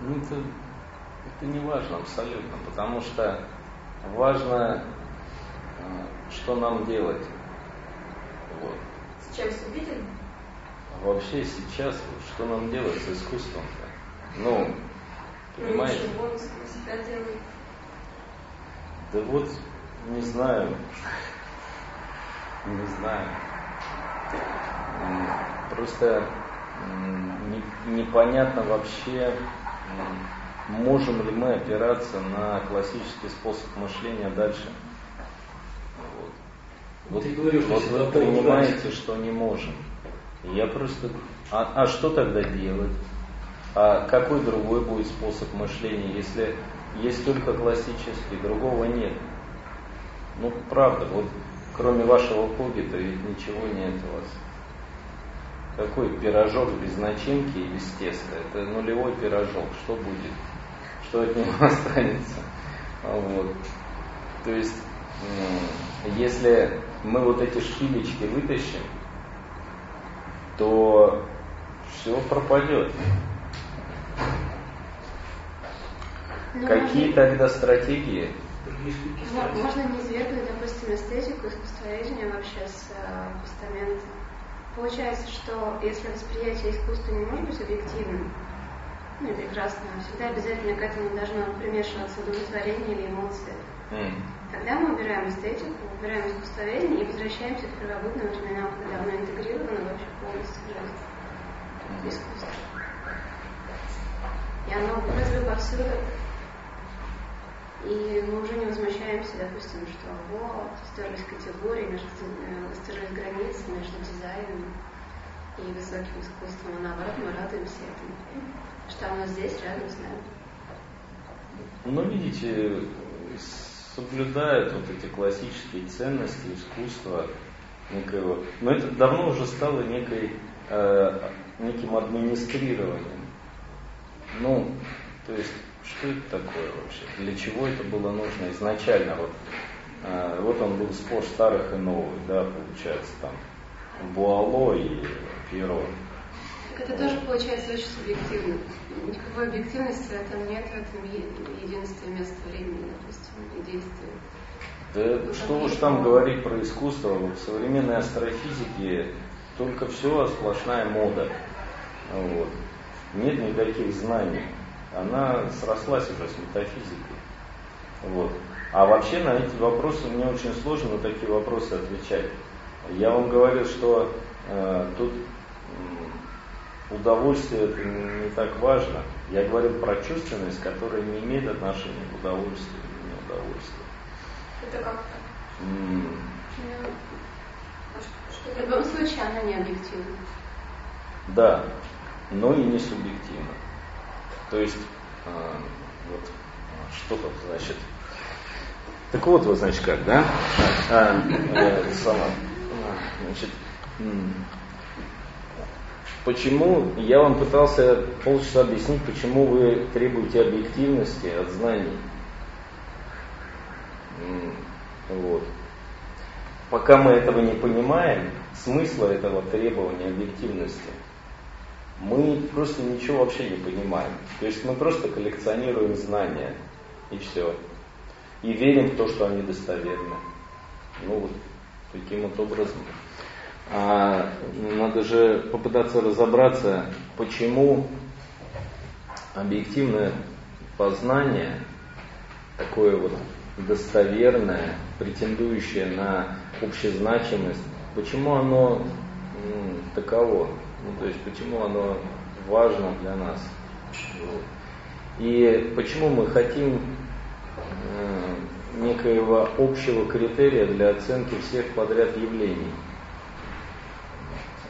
Ну, это, это не важно абсолютно, потому что важно, э, что нам делать. Сейчас увидели? А вообще сейчас, что нам делать с искусством-то? Ну, понимаете? Ну, себя делает. Да вот, не знаю. Не знаю. Просто непонятно вообще, можем ли мы опираться на классический способ мышления дальше. Вот, Ты говоришь, вот вы понимаете, что не можем. Я просто... А, а что тогда делать? А какой другой будет способ мышления, если есть только классический, другого нет? Ну, правда, вот кроме вашего хобби-то ведь ничего нет у вас. Какой пирожок без начинки и без теста? Это нулевой пирожок. Что будет? Что от него [LAUGHS] останется? Вот. То есть, если мы вот эти шпилечки вытащим, то все пропадет. Но ну, Какие можно... тогда стратегии? Можно не извергнуть, допустим, эстетику, искусствоведение вообще с э, постамента. Получается, что если восприятие искусства не может быть объективным, ну и прекрасно, всегда обязательно к этому должно примешиваться удовлетворение или эмоции. Mm. Тогда мы убираем эстетику, убираем искусствоведение и возвращаемся к первобытным временам, когда оно интегрировано вообще полностью в жизнь искусства. И оно выразило повсюду. И мы уже не возмущаемся, допустим, что вот, стерлись категории, между, э, стерлись границы между дизайном и высоким искусством, а наоборот мы радуемся этому, что оно здесь, рядом с нами. Ну, видите, соблюдают вот эти классические ценности искусства некоего. Но это давно уже стало некой, э, неким администрированием. Ну, то есть, что это такое вообще? Для чего это было нужно изначально? Вот, э, вот он был спор старых и новых, да, получается, там, Буало и Пьеро. Так это тоже получается очень субъективно. Никакой объективности в этом нет, в этом единстве места времени, допустим, и действия. Да ну, что уж там говорить про искусство, в современной астрофизике только все сплошная мода. Вот. Нет никаких знаний. Она срослась уже с метафизикой. Вот. А вообще на эти вопросы мне очень сложно на такие вопросы отвечать. Я вам говорил, что э, тут удовольствие это не так важно. Я говорил про чувственность, которая не имеет отношения к удовольствию или неудовольствию. Это как-то? В любом случае она не объективна. Да, но и не субъективна. То есть, э, вот, что тут значит? Так вот, вот значит как, да? А, э, сама, значит, почему я вам пытался полчаса объяснить, почему вы требуете объективности от знаний. Вот. Пока мы этого не понимаем, смысла этого требования объективности, мы просто ничего вообще не понимаем. То есть мы просто коллекционируем знания, и все. И верим в то, что они достоверны. Ну вот таким вот образом. А, надо же попытаться разобраться, почему объективное познание, такое вот достоверное, претендующее на общезначимость, почему оно таково, ну, то есть почему оно важно для нас. И почему мы хотим э, некоего общего критерия для оценки всех подряд явлений.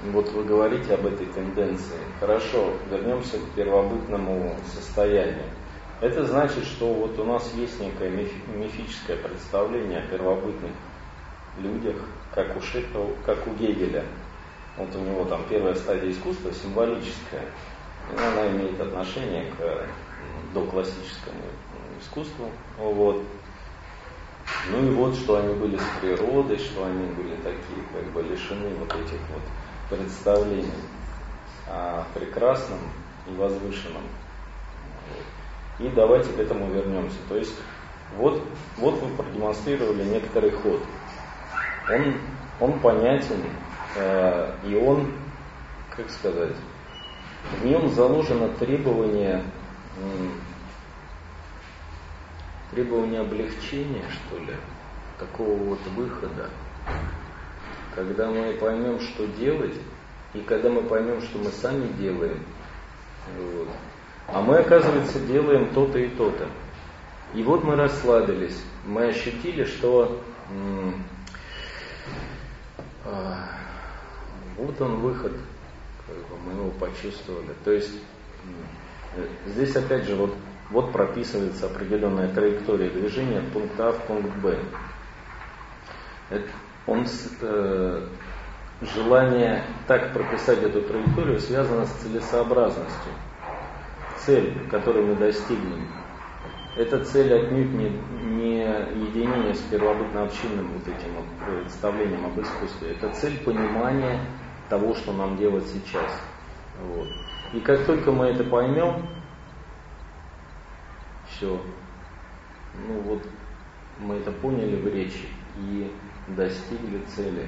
Вот вы говорите об этой тенденции. Хорошо, вернемся к первобытному состоянию. Это значит, что вот у нас есть некое мифическое представление о первобытных людях, как у, Шепел, как у Гегеля. Вот у него там первая стадия искусства символическая. И она имеет отношение к доклассическому искусству. Вот. Ну и вот, что они были с природой, что они были такие, как бы лишены вот этих вот представлений о прекрасном и возвышенном. И давайте к этому вернемся. То есть вот, вот вы продемонстрировали некоторый ход. Он, он понятен, э, и он, как сказать, в нем заложено требование, требование облегчения, что ли, такого вот выхода. Когда мы поймем, что делать, и когда мы поймем, что мы сами делаем, вот, а мы, оказывается, делаем то-то и то-то. И вот мы расслабились, мы ощутили, что м- а, вот он выход, как бы мы его почувствовали. То есть здесь опять же вот, вот прописывается определенная траектория движения от пункта А в пункт Б. Это, он, э, желание так прописать эту траекторию связано с целесообразностью цель, которую мы достигнем, эта цель отнюдь не, не единение с первобытно-общинным вот этим вот представлением об искусстве. Это цель понимания того, что нам делать сейчас. Вот. И как только мы это поймем, все, ну вот мы это поняли в речи и достигли цели.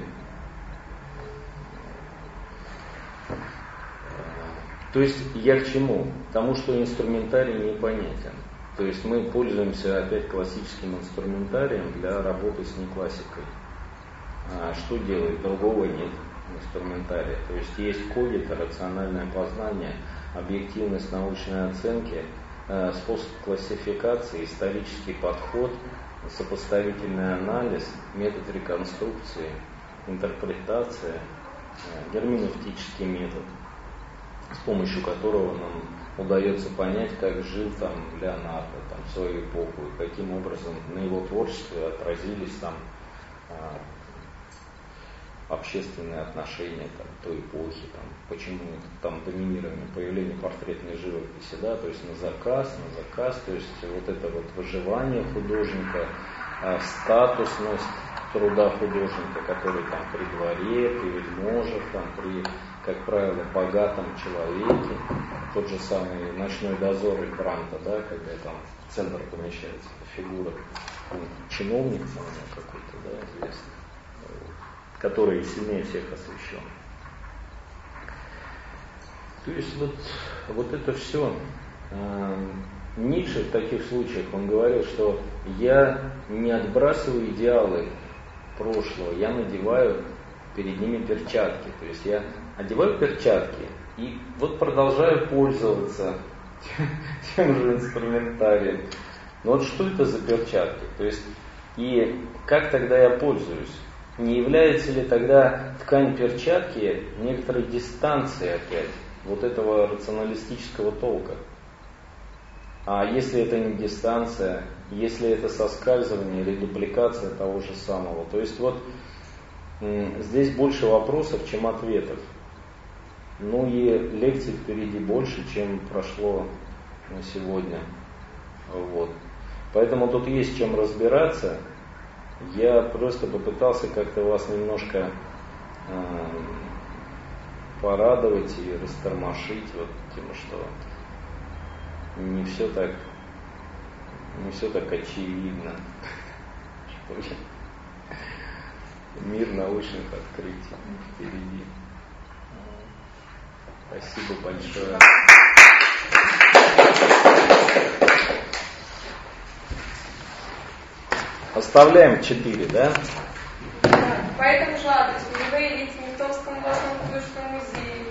То есть я к чему? К тому, что инструментарий непонятен. То есть мы пользуемся опять классическим инструментарием для работы с неклассикой. А что делать? Другого нет инструментария. То есть есть когито, рациональное познание, объективность научной оценки, э, способ классификации, исторический подход, сопоставительный анализ, метод реконструкции, интерпретация, э, герменевтический метод – с помощью которого нам удается понять, как жил там Леонардо там, в свою эпоху, и каким образом на его творчестве отразились там а, общественные отношения там, той эпохи, там, почему там доминирование, появление портретной живописи, да, то есть на заказ, на заказ, то есть вот это вот выживание художника, а, статусность труда художника, который там при дворе, при вельможах, там, при как правило, богатом человеке, тот же самый ночной дозор Бранта, да, когда там в центр помещается фигура, он чиновник какой-то, да, известный, который сильнее всех освещен. То есть вот, вот это все. Эм, Ницше в таких случаях, он говорил, что я не отбрасываю идеалы прошлого, я надеваю перед ними перчатки. То есть я одеваю перчатки и вот продолжаю пользоваться [LAUGHS] тем же инструментарием. Но вот что это за перчатки? То есть и как тогда я пользуюсь? Не является ли тогда ткань перчатки некоторой дистанцией опять вот этого рационалистического толка? А если это не дистанция, если это соскальзывание или дупликация того же самого. То есть вот здесь больше вопросов, чем ответов. Ну и лекций впереди больше, чем прошло на сегодня. Вот. Поэтому тут есть чем разбираться. Я просто попытался как-то вас немножко э, порадовать и растормошить, вот тем, что не все так, не все так очевидно. [LAUGHS] Мир научных открытий впереди. Спасибо большое. Оставляем 4, да? По этому же адресу вы видите в Митовском областном художественном музее.